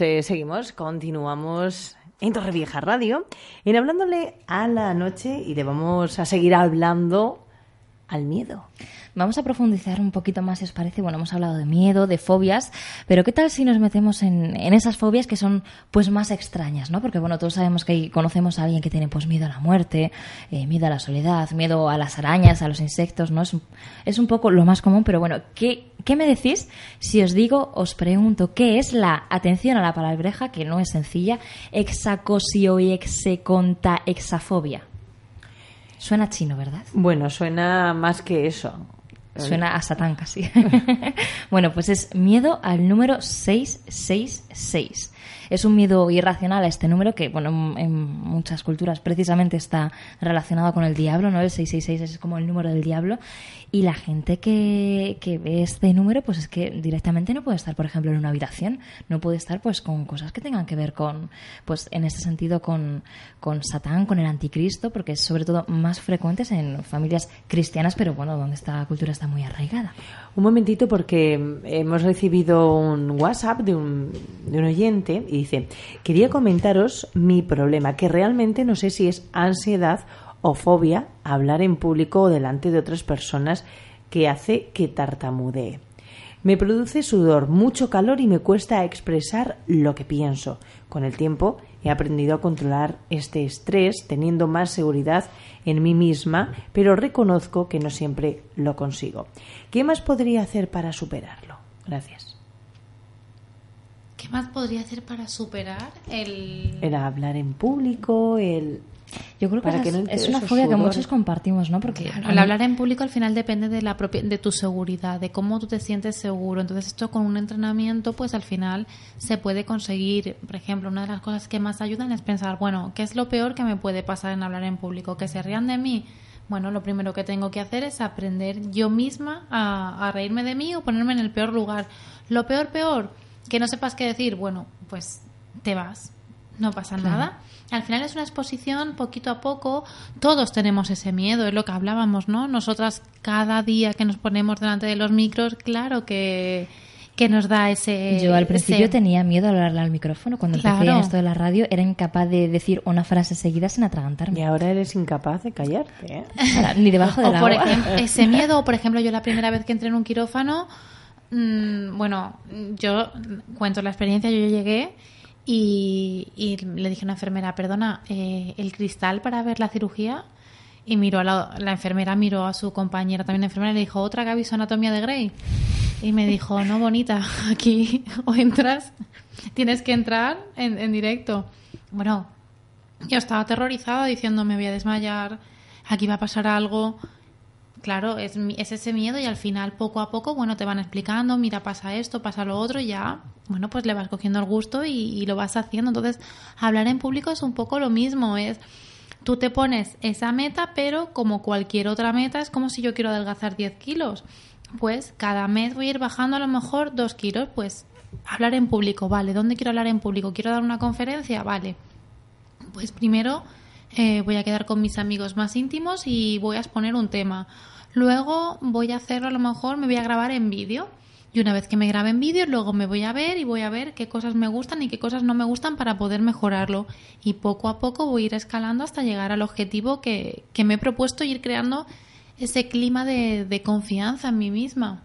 eh, seguimos, continuamos en Torrevieja Radio, en hablándole a la noche y le vamos a seguir hablando al miedo. Vamos a profundizar un poquito más, si os parece. Bueno, hemos hablado de miedo, de fobias, pero ¿qué tal si nos metemos en, en esas fobias que son pues más extrañas, ¿no? Porque bueno, todos sabemos que conocemos a alguien que tiene pues miedo a la muerte, eh, miedo a la soledad, miedo a las arañas, a los insectos, ¿no? Es es un poco lo más común, pero bueno, ¿qué, ¿qué me decís si os digo, os pregunto, qué es la, atención a la palabreja, que no es sencilla, hexacosio y hexeconta hexafobia? Suena chino, ¿verdad? Bueno, suena más que eso. Suena a Satán casi. [laughs] bueno, pues es miedo al número 666. Es un miedo irracional a este número que, bueno, en, muchas culturas precisamente está relacionado con el diablo, ¿no? El 666 es como el número del diablo. Y la gente que, que ve este número, pues es que directamente no puede estar, por ejemplo, en una habitación. No puede estar, pues, con cosas que tengan que ver con, pues, en este sentido, con, con Satán, con el anticristo, porque es sobre todo más frecuentes en familias cristianas, pero bueno, donde esta cultura está muy arraigada. Un momentito porque hemos recibido un WhatsApp de un, de un oyente y dice, quería comentaros mi problema, que realmente no sé si es ansiedad o fobia a hablar en público o delante de otras personas que hace que tartamudee. Me produce sudor, mucho calor y me cuesta expresar lo que pienso. Con el tiempo he aprendido a controlar este estrés teniendo más seguridad en mí misma, pero reconozco que no siempre lo consigo. ¿Qué más podría hacer para superarlo? Gracias. ¿Qué más podría hacer para superar el... El hablar en público, el Yo creo que, Para esa que es, no es una fobia que muchos compartimos, ¿no? Porque a El mí- hablar en público al final depende de, la propia, de tu seguridad, de cómo tú te sientes seguro. Entonces esto con un entrenamiento pues al final se puede conseguir. Por ejemplo, una de las cosas que más ayudan es pensar, bueno, ¿qué es lo peor que me puede pasar en hablar en público? ¿Que se rían de mí? Bueno, lo primero que tengo que hacer es aprender yo misma a, a reírme de mí o ponerme en el peor lugar. Lo peor, peor, que no sepas qué decir, bueno, pues te vas, no pasa nada. Al final es una exposición poquito a poco. Todos tenemos ese miedo, es lo que hablábamos, ¿no? Nosotras cada día que nos ponemos delante de los micros, claro que, que nos da ese... Yo al principio ese- tenía miedo a hablarle al micrófono. Cuando empecé Claro. en esto de la radio, era incapaz de decir una frase seguida sin atragantarme. Y ahora eres incapaz de callarte, ¿eh? Ahora, Ni debajo del o por agua. ejemplo, ese miedo, o por ejemplo, yo la primera vez que entré en un quirófano, mm, bueno, yo cuento la experiencia, yo llegué y, y le dije a una enfermera, perdona, eh, el cristal para ver la cirugía. Y miró a la, enfermera miró a su compañera también enfermera y le dijo, ¿otra que ha Anatomía de Grey? Y me dijo, no, bonita, [laughs] aquí o entras, tienes que entrar en, en directo. Bueno, yo estaba aterrorizada diciendo, me voy a desmayar, aquí va a pasar algo. Claro, es, es ese miedo y al final poco a poco, bueno, te van explicando, mira, pasa esto, pasa lo otro y ya, bueno, pues le vas cogiendo el gusto y, y lo vas haciendo. Entonces, hablar en público es un poco lo mismo, es tú te pones esa meta, pero como cualquier otra meta, es como si yo quiero adelgazar 10 kilos. Pues cada mes voy a ir bajando a lo mejor 2 kilos, pues hablar en público, vale, ¿dónde quiero hablar en público? ¿Quiero dar una conferencia? Vale, pues primero eh, voy a quedar con mis amigos más íntimos y voy a exponer un tema. Luego voy a hacerlo, a lo mejor me voy a grabar en vídeo. Y una vez que me grabe en vídeo, luego me voy a ver y voy a ver qué cosas me gustan y qué cosas no me gustan para poder mejorarlo. Y poco a poco voy a ir escalando hasta llegar al objetivo que, que me he propuesto ir creando ese clima de, de confianza en mí misma.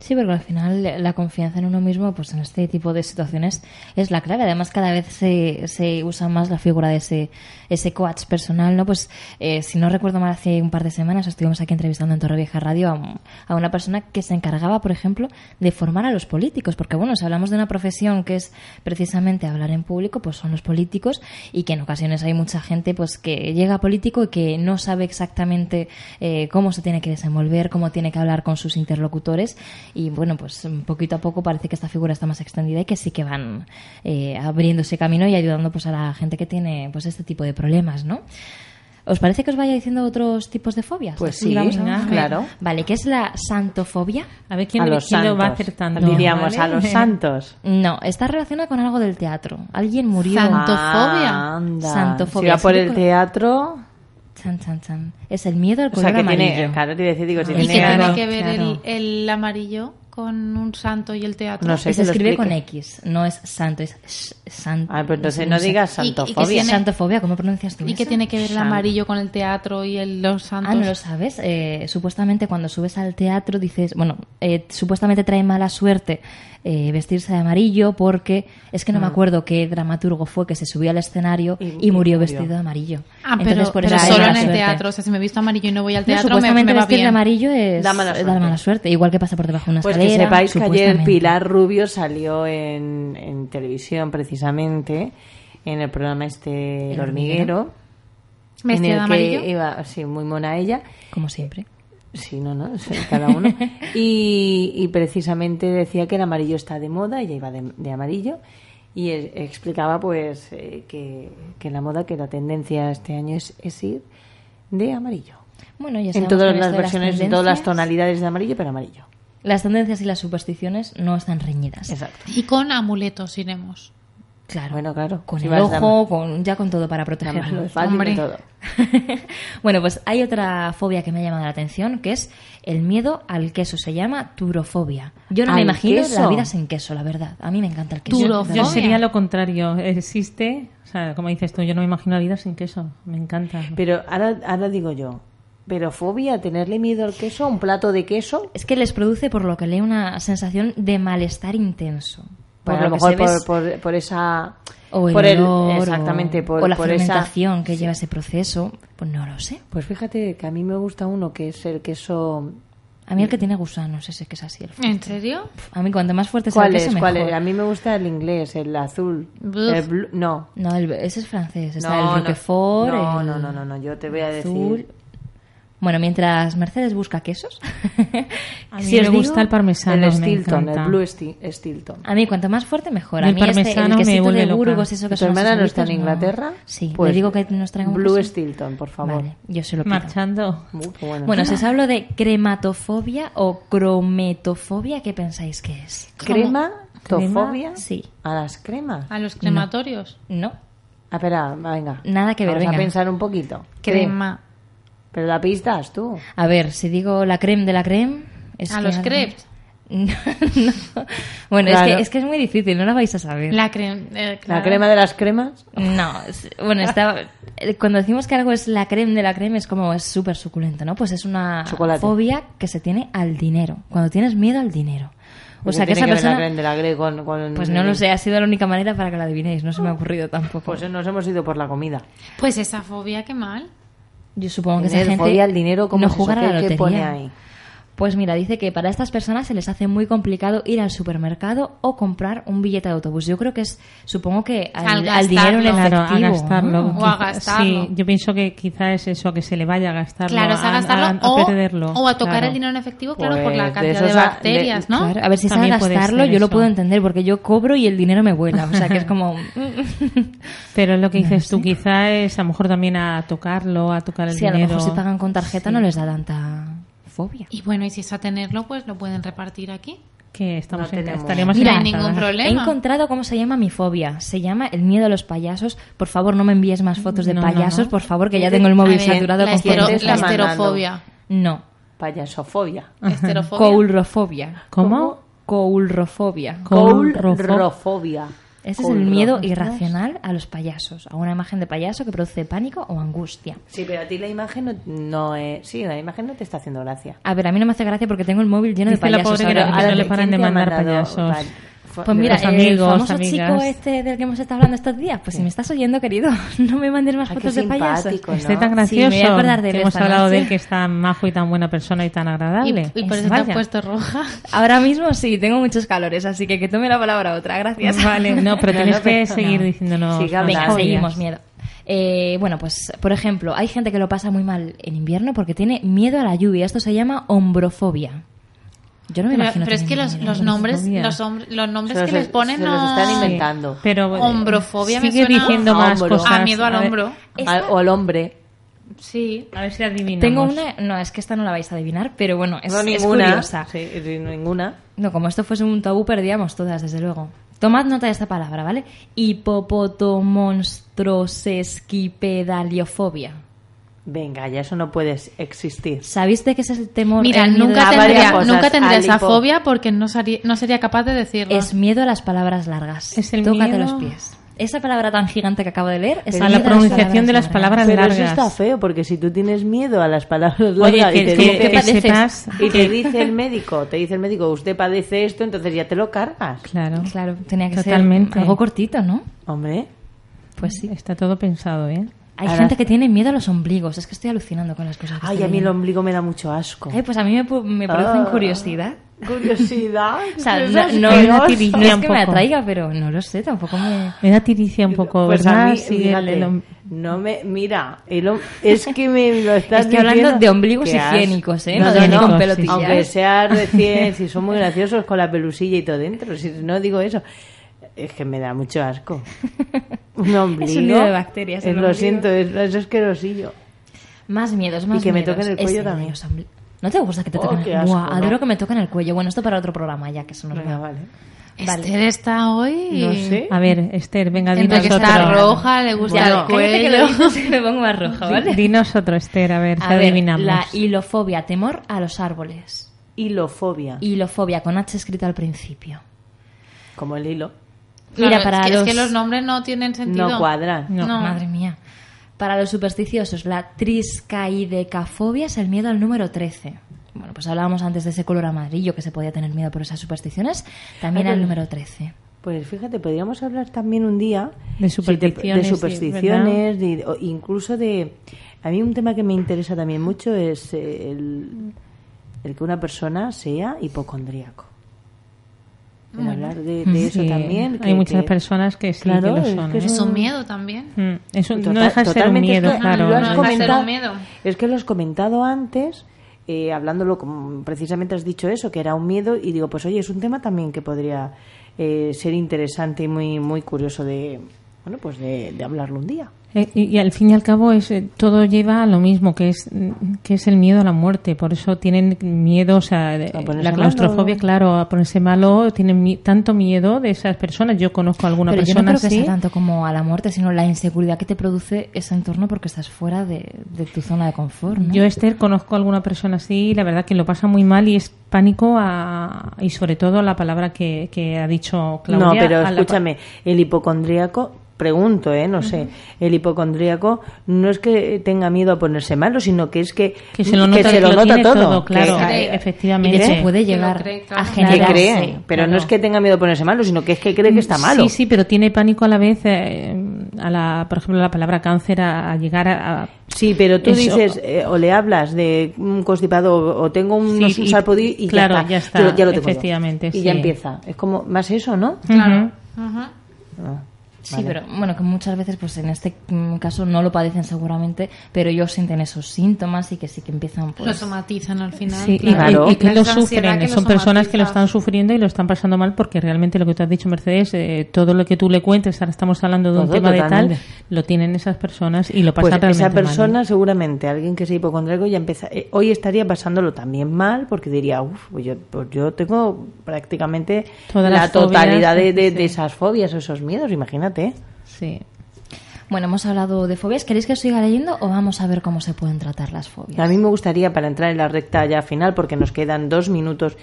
Sí, porque al final la confianza en uno mismo, pues en este tipo de situaciones es la clave. Además, cada vez se, se usa más la figura de ese, ese coach personal, ¿no? Pues, eh, si no recuerdo mal, hace un par de semanas estuvimos aquí entrevistando en Torrevieja Radio a, a una persona que se encargaba, por ejemplo, de formar a los políticos. Porque, bueno, si hablamos de una profesión que es precisamente hablar en público, pues son los políticos y que en ocasiones hay mucha gente, pues, que llega político y que no sabe exactamente eh, cómo se tiene que desenvolver, cómo tiene que hablar con sus interlocutores y bueno, pues poquito a poco parece que esta figura está más extendida y que sí que van eh, abriendo ese camino y ayudando pues a la gente que tiene pues este tipo de problemas, ¿no? ¿Os parece que os vaya diciendo otros tipos de fobias? Pues sí, vamos a- venga, claro. Vale, ¿qué es la santofobia? A ver quién, a los quién lo va acertando. Diríamos ¿vale? a los santos. [laughs] No, está relacionada con algo del teatro. Alguien murió. Santo- Santofobia. Ah, anda. Santofobia. Si va por el teatro... Chan, chan, chan. Es el miedo al O color sea, que amarillo. tiene... Claro, te iba a decir, digo, si ¿Y qué tiene Claro, tiene que ver claro. el, el amarillo con un santo y el teatro? No sé. Se que lo escribe explique. con X, no es santo, es santo. Ah, pues entonces no digas Y- y que santofobia. tiene- Santofobia, ¿cómo pronuncias tú ¿Y qué tiene que ver el amarillo con el teatro y el, los santos? Ah, no lo sabes. Eh, supuestamente cuando subes al teatro dices, bueno, eh, supuestamente trae mala suerte eh, vestirse de amarillo porque es que no me acuerdo qué dramaturgo fue que se subió al escenario Y- y, y murió murió. vestido de amarillo. Ah, Entonces, pero, por pero solo en el suerte. teatro. O sea, si me he visto amarillo y no voy al No, teatro, me, supuestamente me va vestir de bien. amarillo es Da mala dar suerte. mala suerte. Igual que pasa por debajo de una Pues que escalera. sepáis que ayer. Pilar Rubio salió en, en televisión precisamente en el programa este El hormiguero. en ¿Vestida de el amarillo? que iba, sí, muy mona ella. Como siempre. Sí, no, no, sí, cada uno. [laughs] y, y precisamente decía que el amarillo está de moda, ella iba de, de amarillo. Y explicaba pues eh, que, que la moda, que la tendencia este año es, es ir de amarillo. Bueno, ya En todas que las versiones, en todas las tendencias- tonalidades de amarillo, pero amarillo. Las tendencias y las supersticiones no están reñidas. Exacto. Y con amuletos iremos. Claro. Bueno, claro. Con Si el ojo, con, ya con todo para ama- protegerlo. es fácil Hombre. de todo. [laughs] bueno, pues hay otra fobia que me ha llamado la atención, que es el miedo al queso. Se llama turofobia. Yo no me ¿Al imagino queso? la vida sin queso, la verdad. A mí me encanta el queso. Yo sería lo contrario. Existe, o sea, como dices tú, yo no me imagino la vida sin queso. Me encanta. Pero ahora, ahora digo yo, pero fobia, tenerle miedo al queso, a un plato de queso. Es que les produce, por lo que leo, una sensación de malestar intenso. Por lo mejor por, por, por esa... o el por el- olor, exactamente, por, o la por esa... fermentación que lleva ese proceso, pues no lo sé. Pues fíjate que a mí me gusta uno que es el queso A mí el que tiene gusanos, ese que es así. El fuerte. ¿En serio? A mí cuanto más fuerte sea ¿Cuál el queso, es? ¿Cuál mejor. es? A mí me gusta el inglés, el azul. El blu- no. No, el- ese es francés. Está no, el no. Roquefort. No, el no, no, no, no, yo te voy a azul. Bueno, mientras Mercedes busca quesos. [laughs] A mí si me os digo- gusta el parmesano. el me Stilton, el Blue Sti- Stilton. A mí cuanto más fuerte mejor. A El mí este, parmesano el me quesito vuelve de. Burgos, eso que ¿Tu son hermana no está en Inglaterra? Sí, Pues le digo que nos traiga un Blue queso. Stilton, por favor. Vale, yo se lo pido. Marchando. Muy bueno. Bueno, si os hablo de crematofobia o crometofobia, ¿qué pensáis que es? ¿Crema? ¿Tofobia? Sí. ¿A las cremas? ¿A los crematorios? No, Ah, espera, venga. nada que ver, Vamos venga. a pensar un poquito. Crema. Pero la pistas tú. A ver, si digo la creme de la creme... Es ¿A que los crepes? [laughs] No, no. Bueno, es, que, es que es muy difícil, no la vais a saber. La crema. eh, ¿La crema de las cremas? No, es- bueno, está, eh, cuando decimos que algo es la creme de la creme es como es súper suculento, ¿no? Pues es una Chocolate. fobia que se tiene al dinero, cuando tienes miedo al dinero. O sea, que tiene esa ver la persona... crema de la gre con, con- Pues no lo sé, ha sido la única manera para que la adivinéis, no se me ha ocurrido tampoco. Pues nos hemos ido por la comida. Pues esa fobia, qué mal. Yo supongo que esa gente fobia al dinero, ¿cómo no eso? jugar a la ¿Qué- qué lotería. pone ahí? Pues mira, dice que para estas personas se les hace muy complicado ir al supermercado o comprar un billete de autobús. Yo creo que es, supongo que al, Al al dinero en efectivo. Claro, a gastarlo. ¿no? O a gastarlo. Sí, yo pienso que quizá es eso, que se le vaya a gastarlo. Claro, es a gastarlo a, o, perderlo. o a tocar claro. el dinero en efectivo, claro, por Pues la de cantidad de a- de- bacterias, ¿no? Claro, a ver si puede gastarlo, yo lo puedo entender, porque yo cobro y el dinero me vuela. O sea, que es [laughs] como... Pero es lo que [laughs] dices tú, quizá es a lo mejor también a tocarlo, a tocar el sí, a dinero. lo mejor si pagan con tarjeta Sí. no les da tanta fobia. Y bueno, y si es a tenerlo, pues lo pueden repartir aquí. Que estamos No en- tenemos. estaríamos Mira, encantadas. ningún He problema. encontrado cómo se llama mi fobia. Se llama el miedo a los payasos. Por favor, no me envíes más fotos de No, payasos, no. por favor, que ya Dice- tengo el móvil ver, saturado la, con estero- la esterofobia. No, Payasofobia. Esterofobia. coulrofobia. ¿Cómo? Coulrofobia. Coulrofo- Coulrofobia. Ese es el miedo irracional a los payasos, a una imagen de payaso que produce pánico o angustia. Sí, pero a ti la imagen no, no es... Sí, la imagen no te está haciendo gracia. A ver, a mí no me hace gracia porque tengo el móvil lleno Dice de la payasos. pobre que no- que no le ¿quién paran de mandar payasos. Pues mira, Los el amigos, famoso amigas. chico este del que hemos estado hablando estos días, pues si me estás oyendo, querido, [laughs] no me mandes más Ay, fotos de payasos. simpático, Este ¿no? tan Sí, gracioso. me voy a acordar de él que hemos hablado de él que es tan majo y tan buena persona y tan agradable. y por Es- eso te has puesto roja. [laughs] Ahora mismo sí, tengo muchos calores, así que que tome la palabra otra, gracias. Vale, no, pero [laughs] No, tienes no, que seguir no. diciéndonos. Siga Venga, seguimos, miedo. Eh, bueno, pues, por ejemplo, hay gente que lo pasa muy mal en invierno porque tiene miedo a la lluvia. Esto se llama hombrofobia. Yo no me Pero, imagino. pero es que los, los nombres, los, hombres- los nombres Se que les ponen se los no... están inventando. Pero, eh, Hombrofobia me sigue suena diciendo a más hombro. cosas. A miedo al A ver, hombro. O al hombre. Sí. A ver si adivinamos. Tengo una. No, es que esta no la vais a adivinar, pero bueno, es, no, es ninguna. curiosa. Sí, sí, ninguna. No, como esto fuese un tabú, perdíamos todas, desde luego. Tomad nota de esta palabra, ¿vale? Hipopotomonstrosesquipedaliofobia. Venga, ya eso no puede existir. ¿Sabéis de qué es el temor? Mira, el nunca tendría, cosas, nunca tendría esa fobia porque no sería, no sería capaz de decirlo. Es miedo a las palabras largas. Es el Tócate miedo- los pies. Esa palabra tan gigante que acabo de leer es A la pronunciación de las palabras Pero largas. eso está feo, porque si tú tienes miedo a las palabras Oye, largas y te que- dice- que padeces? sepas y te dice el médico, te dice el médico, usted padece esto, entonces ya te lo cargas. Claro, Claro, tenía que Totalmente. ser algo cortito, ¿no? Hombre, Pues sí. está todo pensado, ¿eh? Hay Ahora- gente que tiene miedo a los ombligos. Es que estoy alucinando con las cosas que ay, a mí el ombligo me da mucho asco. Ay, pues a mí me, me producen Ah. curiosidad. Curiosidad. [laughs] O sea, no, no- no es que me atraiga, pero no lo sé, tampoco me... Me da tiricia un poco, Pues a ¿verdad? mí, Sí, el- fíjate, el om- no me, mira, el om- es que me lo estás Estoy hablando de ombligos higiénicos, ¿eh? No, No no, con pelotillas. aunque sea recién, si son muy graciosos con la pelusilla y todo dentro, si no digo eso, es que me da mucho asco. [laughs] Un ombligo. nido de bacterias, eh, el lo ombligo. siento, es, es asquerosillo. Más miedos, más Y que me miedos. toquen el cuello también. ¿No te gusta que te Oh, toquen el ¿no? adoro que me toquen el cuello. Bueno, esto para otro programa ya, que eso nos Venga, va. vale. Esther está hoy... No sé. A ver, Esther, venga, dinos que otro. está roja, le gusta el cállate que lo cuello. dices me pongo más roja, [laughs] ¿vale? Dinos otro, Esther, a ver, si A ver, adivinamos. la hilofobia, temor a los árboles. Hilofobia, Hilofobia, con H escrito al principio. como el hilo. Mira, Claro, para es, que, los... es que los nombres no tienen sentido. No cuadran. No. No. Madre mía. Para los supersticiosos, la triscaidecafobia es el miedo al número 13. Bueno, pues hablábamos antes de ese color amarillo que se podía tener miedo por esas supersticiones. También al número 13. Pues fíjate, podríamos hablar también un día De si te- supersticiones, de sí, supersticiones, de- o incluso de... A mí un tema que me interesa también mucho es el, el que una persona sea hipocondríaco. En Bueno. hablar de, de eso también. hay muchas que- personas que sí Claro, que lo es son. que ¿eh? Es un miedo también. Mm, eso Total- no deja de ser un totalmente, miedo, es que claro. lo has no deja de ser comentado- un miedo. Es que lo has comentado antes, eh, hablándolo, como precisamente has dicho eso, que era un miedo, y digo, pues oye, es un tema también que podría eh, ser interesante y muy, muy curioso de, bueno, pues de, de hablarlo un día. Eh, Y, y al fin y al cabo es eh, todo lleva a lo mismo que es que es el miedo a la muerte por eso tienen miedo o sea de- A la claustrofobia malo. claro a ponerse malo tienen mi- tanto miedo de esas personas yo conozco a alguna Pero yo no persona creo que así sea tanto como a la muerte, sino la inseguridad que te produce ese entorno porque estás fuera de, de tu zona de confort. ¿no? Yo, Esther, conozco a alguna persona así, y la verdad que lo pasa muy mal y es pánico a, y sobre todo la palabra que, que ha dicho Claudia. no, pero la- escúchame, el hipocondríaco, pregunto, ¿eh? No sé, el hipocondríaco no es que tenga miedo a ponerse malo, sino que es que, Que se lo nota- se lo que lo nota todo. todo, claro, que, efectivamente. Hecho Sí. puede Que llegar cree, a claro. que generarse. cree, pero no claro. es que tenga miedo a ponerse malo, sino que es que cree que está malo. Sí, sí, pero tiene pánico a la vez eh, a la, por ejemplo, la palabra cáncer a, a llegar a, a- Sí, pero tú Eso- dices, eh, o le hablas de un constipado o, tengo un, Sí, un y- y claro, ya ya está. está, Yo- ya lo tengo yo. efectivamente, Y sí. ya empieza. Es como más eso, ¿no? Ujú. Ah, Sí, pero bueno, que muchas veces, pues en este mm, caso no lo padecen seguramente, pero ellos sienten esos síntomas y que sí que empiezan, Lo pues. somatizan al final. Sí, y- Claro. y, y que lo sufren, que son lo personas que lo están sufriendo y lo están pasando mal porque realmente lo que tú has dicho, Mercedes, eh, todo lo que tú le cuentes, ahora estamos hablando de un Todo, tema de tal, lo tienen esas personas y lo Pues pasan realmente esa mal, ¿eh? persona, seguramente, alguien que sea hipocondríaco, ya empieza, eh, hoy estaría pasándolo también mal porque diría, uff, pues yo, pues yo tengo prácticamente Todas la fobias, totalidad de, de- sí. de esas fobias o esos miedos, imagínate. Sí. Bueno, hemos hablado de fobias. ¿Queréis que os siga leyendo o vamos a ver cómo se pueden tratar las fobias? A mí me gustaría, para entrar en la recta ya final, porque nos quedan dos minutos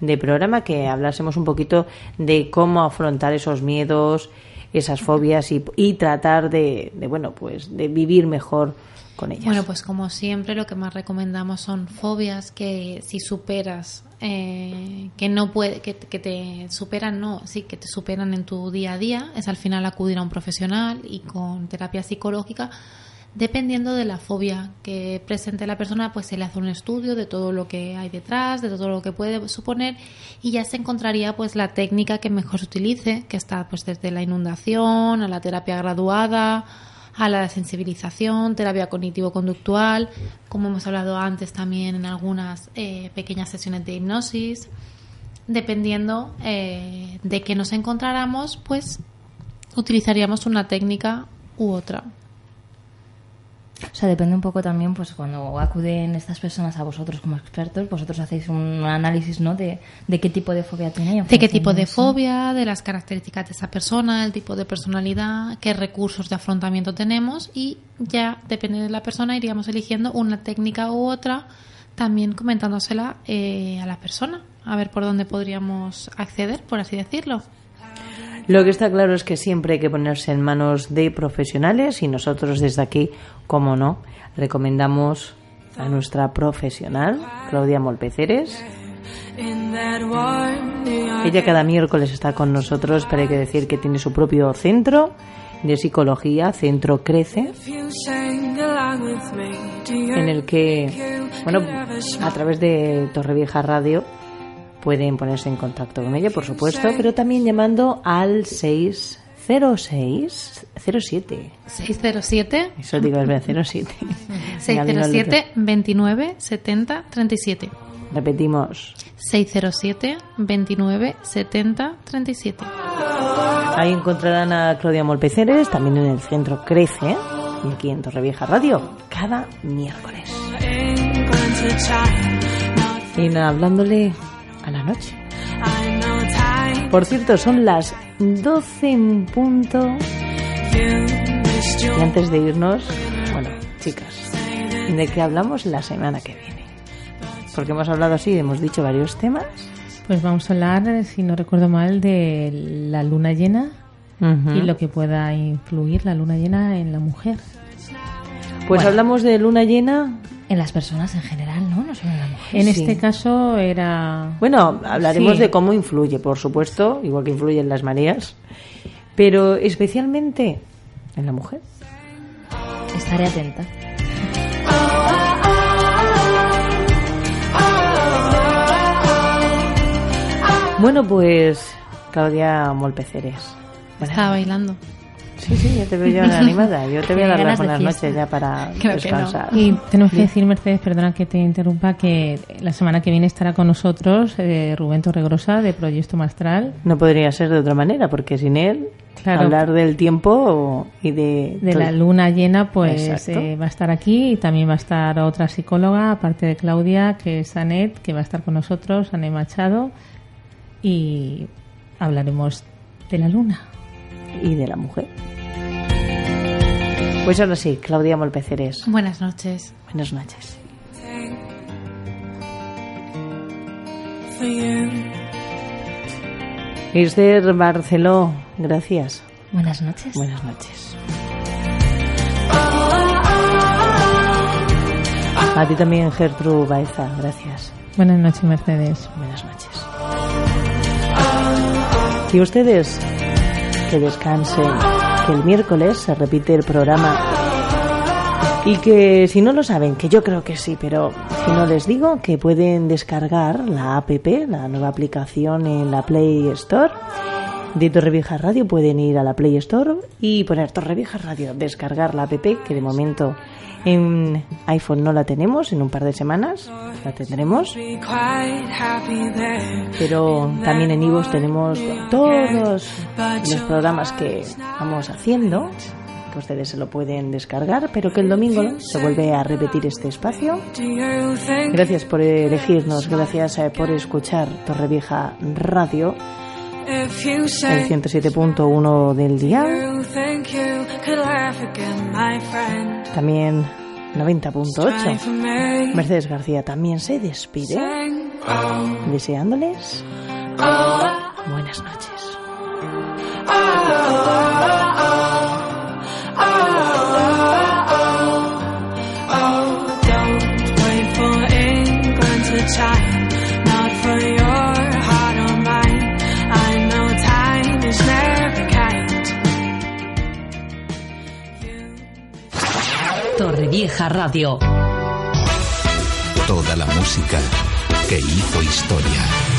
de programa, que hablásemos un poquito de cómo afrontar esos miedos, esas fobias y, y tratar de, de, bueno, pues de vivir mejor con. Bueno, pues como siempre lo que más recomendamos son fobias que si superas, eh, que no puede, que, que te superan, no, sí, que te superan en tu día a día, es al final acudir a un profesional y con terapia psicológica, dependiendo de la fobia que presente la persona, pues se le hace un estudio de todo lo que hay detrás, de todo lo que puede suponer y ya se encontraría pues la técnica que mejor se utilice, que está pues desde la inundación a la terapia graduada, a la sensibilización, terapia cognitivo-conductual, como hemos hablado antes también en algunas eh, pequeñas sesiones de hipnosis. Dependiendo eh, de qué nos encontráramos, pues utilizaríamos una técnica u otra. O sea, depende un poco también, pues cuando acuden estas personas a vosotros como expertos, vosotros hacéis un análisis, ¿no? De, de qué tipo de fobia tiene. De qué tipo de eso- fobia, de las características de esa persona, el tipo de personalidad, qué recursos de afrontamiento tenemos y ya, depende de la persona, iríamos eligiendo una técnica u otra, también comentándosela eh, a la persona, a ver por dónde podríamos acceder, por así decirlo. Lo que está claro es que siempre hay que ponerse en manos de profesionales y nosotros desde aquí, como no, recomendamos a nuestra profesional, Claudia Molpeceres. Ella cada miércoles está con nosotros, pero hay que decir que tiene su propio centro de psicología, Centro Crece, en el que, bueno, a través de Torrevieja Radio pueden ponerse en contacto con ella, por supuesto, pero también llamando al 606 07. 607 Eso digo, es verdad, 07. Venga, dilo al 607 29 70 37. otro. Repetimos. 607 29 70 37. Ahí encontrarán a Claudia Molpeceres, también en el centro Crece, y aquí en Torrevieja Radio, cada miércoles. Y nada, hablándole a la noche. Por cierto, son las 12 en punto. Y antes de irnos, bueno, chicas, ¿de qué hablamos la semana que viene? Porque hemos hablado así, hemos dicho varios temas. Pues vamos a hablar, si no recuerdo mal, de la luna llena y lo que pueda influir la luna llena en la mujer. Pues hablamos de luna llena. En las personas en general, en este caso era. Bueno, hablaremos de cómo influye, por supuesto, igual que influyen las manías, pero especialmente en la mujer. Estaré atenta. Bueno, pues Claudia Molpeceres. Estaba bailando. Sí, sí, ya te veo yo [laughs] animada. Yo te voy a dar las buenas noches ya para [laughs] Creo que no. descansar. Y tenemos que decir, Mercedes, perdona que te interrumpa, que la semana que viene estará con nosotros eh, Rubén Torregrosa de Proyecto Mastral, No podría ser de otra manera, porque sin él, Claro. hablar del tiempo y de... de la luna llena, pues eh, va a estar aquí y también va a estar otra psicóloga, aparte de Claudia, que es Anet, que va a estar con nosotros, Anet Machado, y hablaremos de la luna. Y de la mujer. Pues ahora sí, Claudia Molpeceres. Buenas noches. Buenas noches. Esther Barceló, gracias. Buenas noches. Buenas noches. A ti también, Gertrude Baeza, gracias. Buenas noches, Mercedes. Buenas noches. Y ustedes, que descansen, que el miércoles se repite el programa. Y que si no lo saben, que yo creo que sí, pero si no les digo que pueden descargar la APP, la nueva aplicación en la Play Store de Torrevieja Radio, pueden ir a la Play Store y poner Torrevieja Radio, descargar la APP, que de momento en iPhone no la tenemos, en un par de semanas la tendremos. Pero también en iVoox tenemos todos los programas que vamos haciendo que ustedes se lo pueden descargar pero que el domingo se vuelve a repetir este espacio gracias por elegirnos gracias eh, por escuchar Torrevieja Radio el say 107.1 del día también Try 90.8 for me. Mercedes García también se despide deseándoles buenas noches Torrevieja Radio. Toda la música que hizo historia.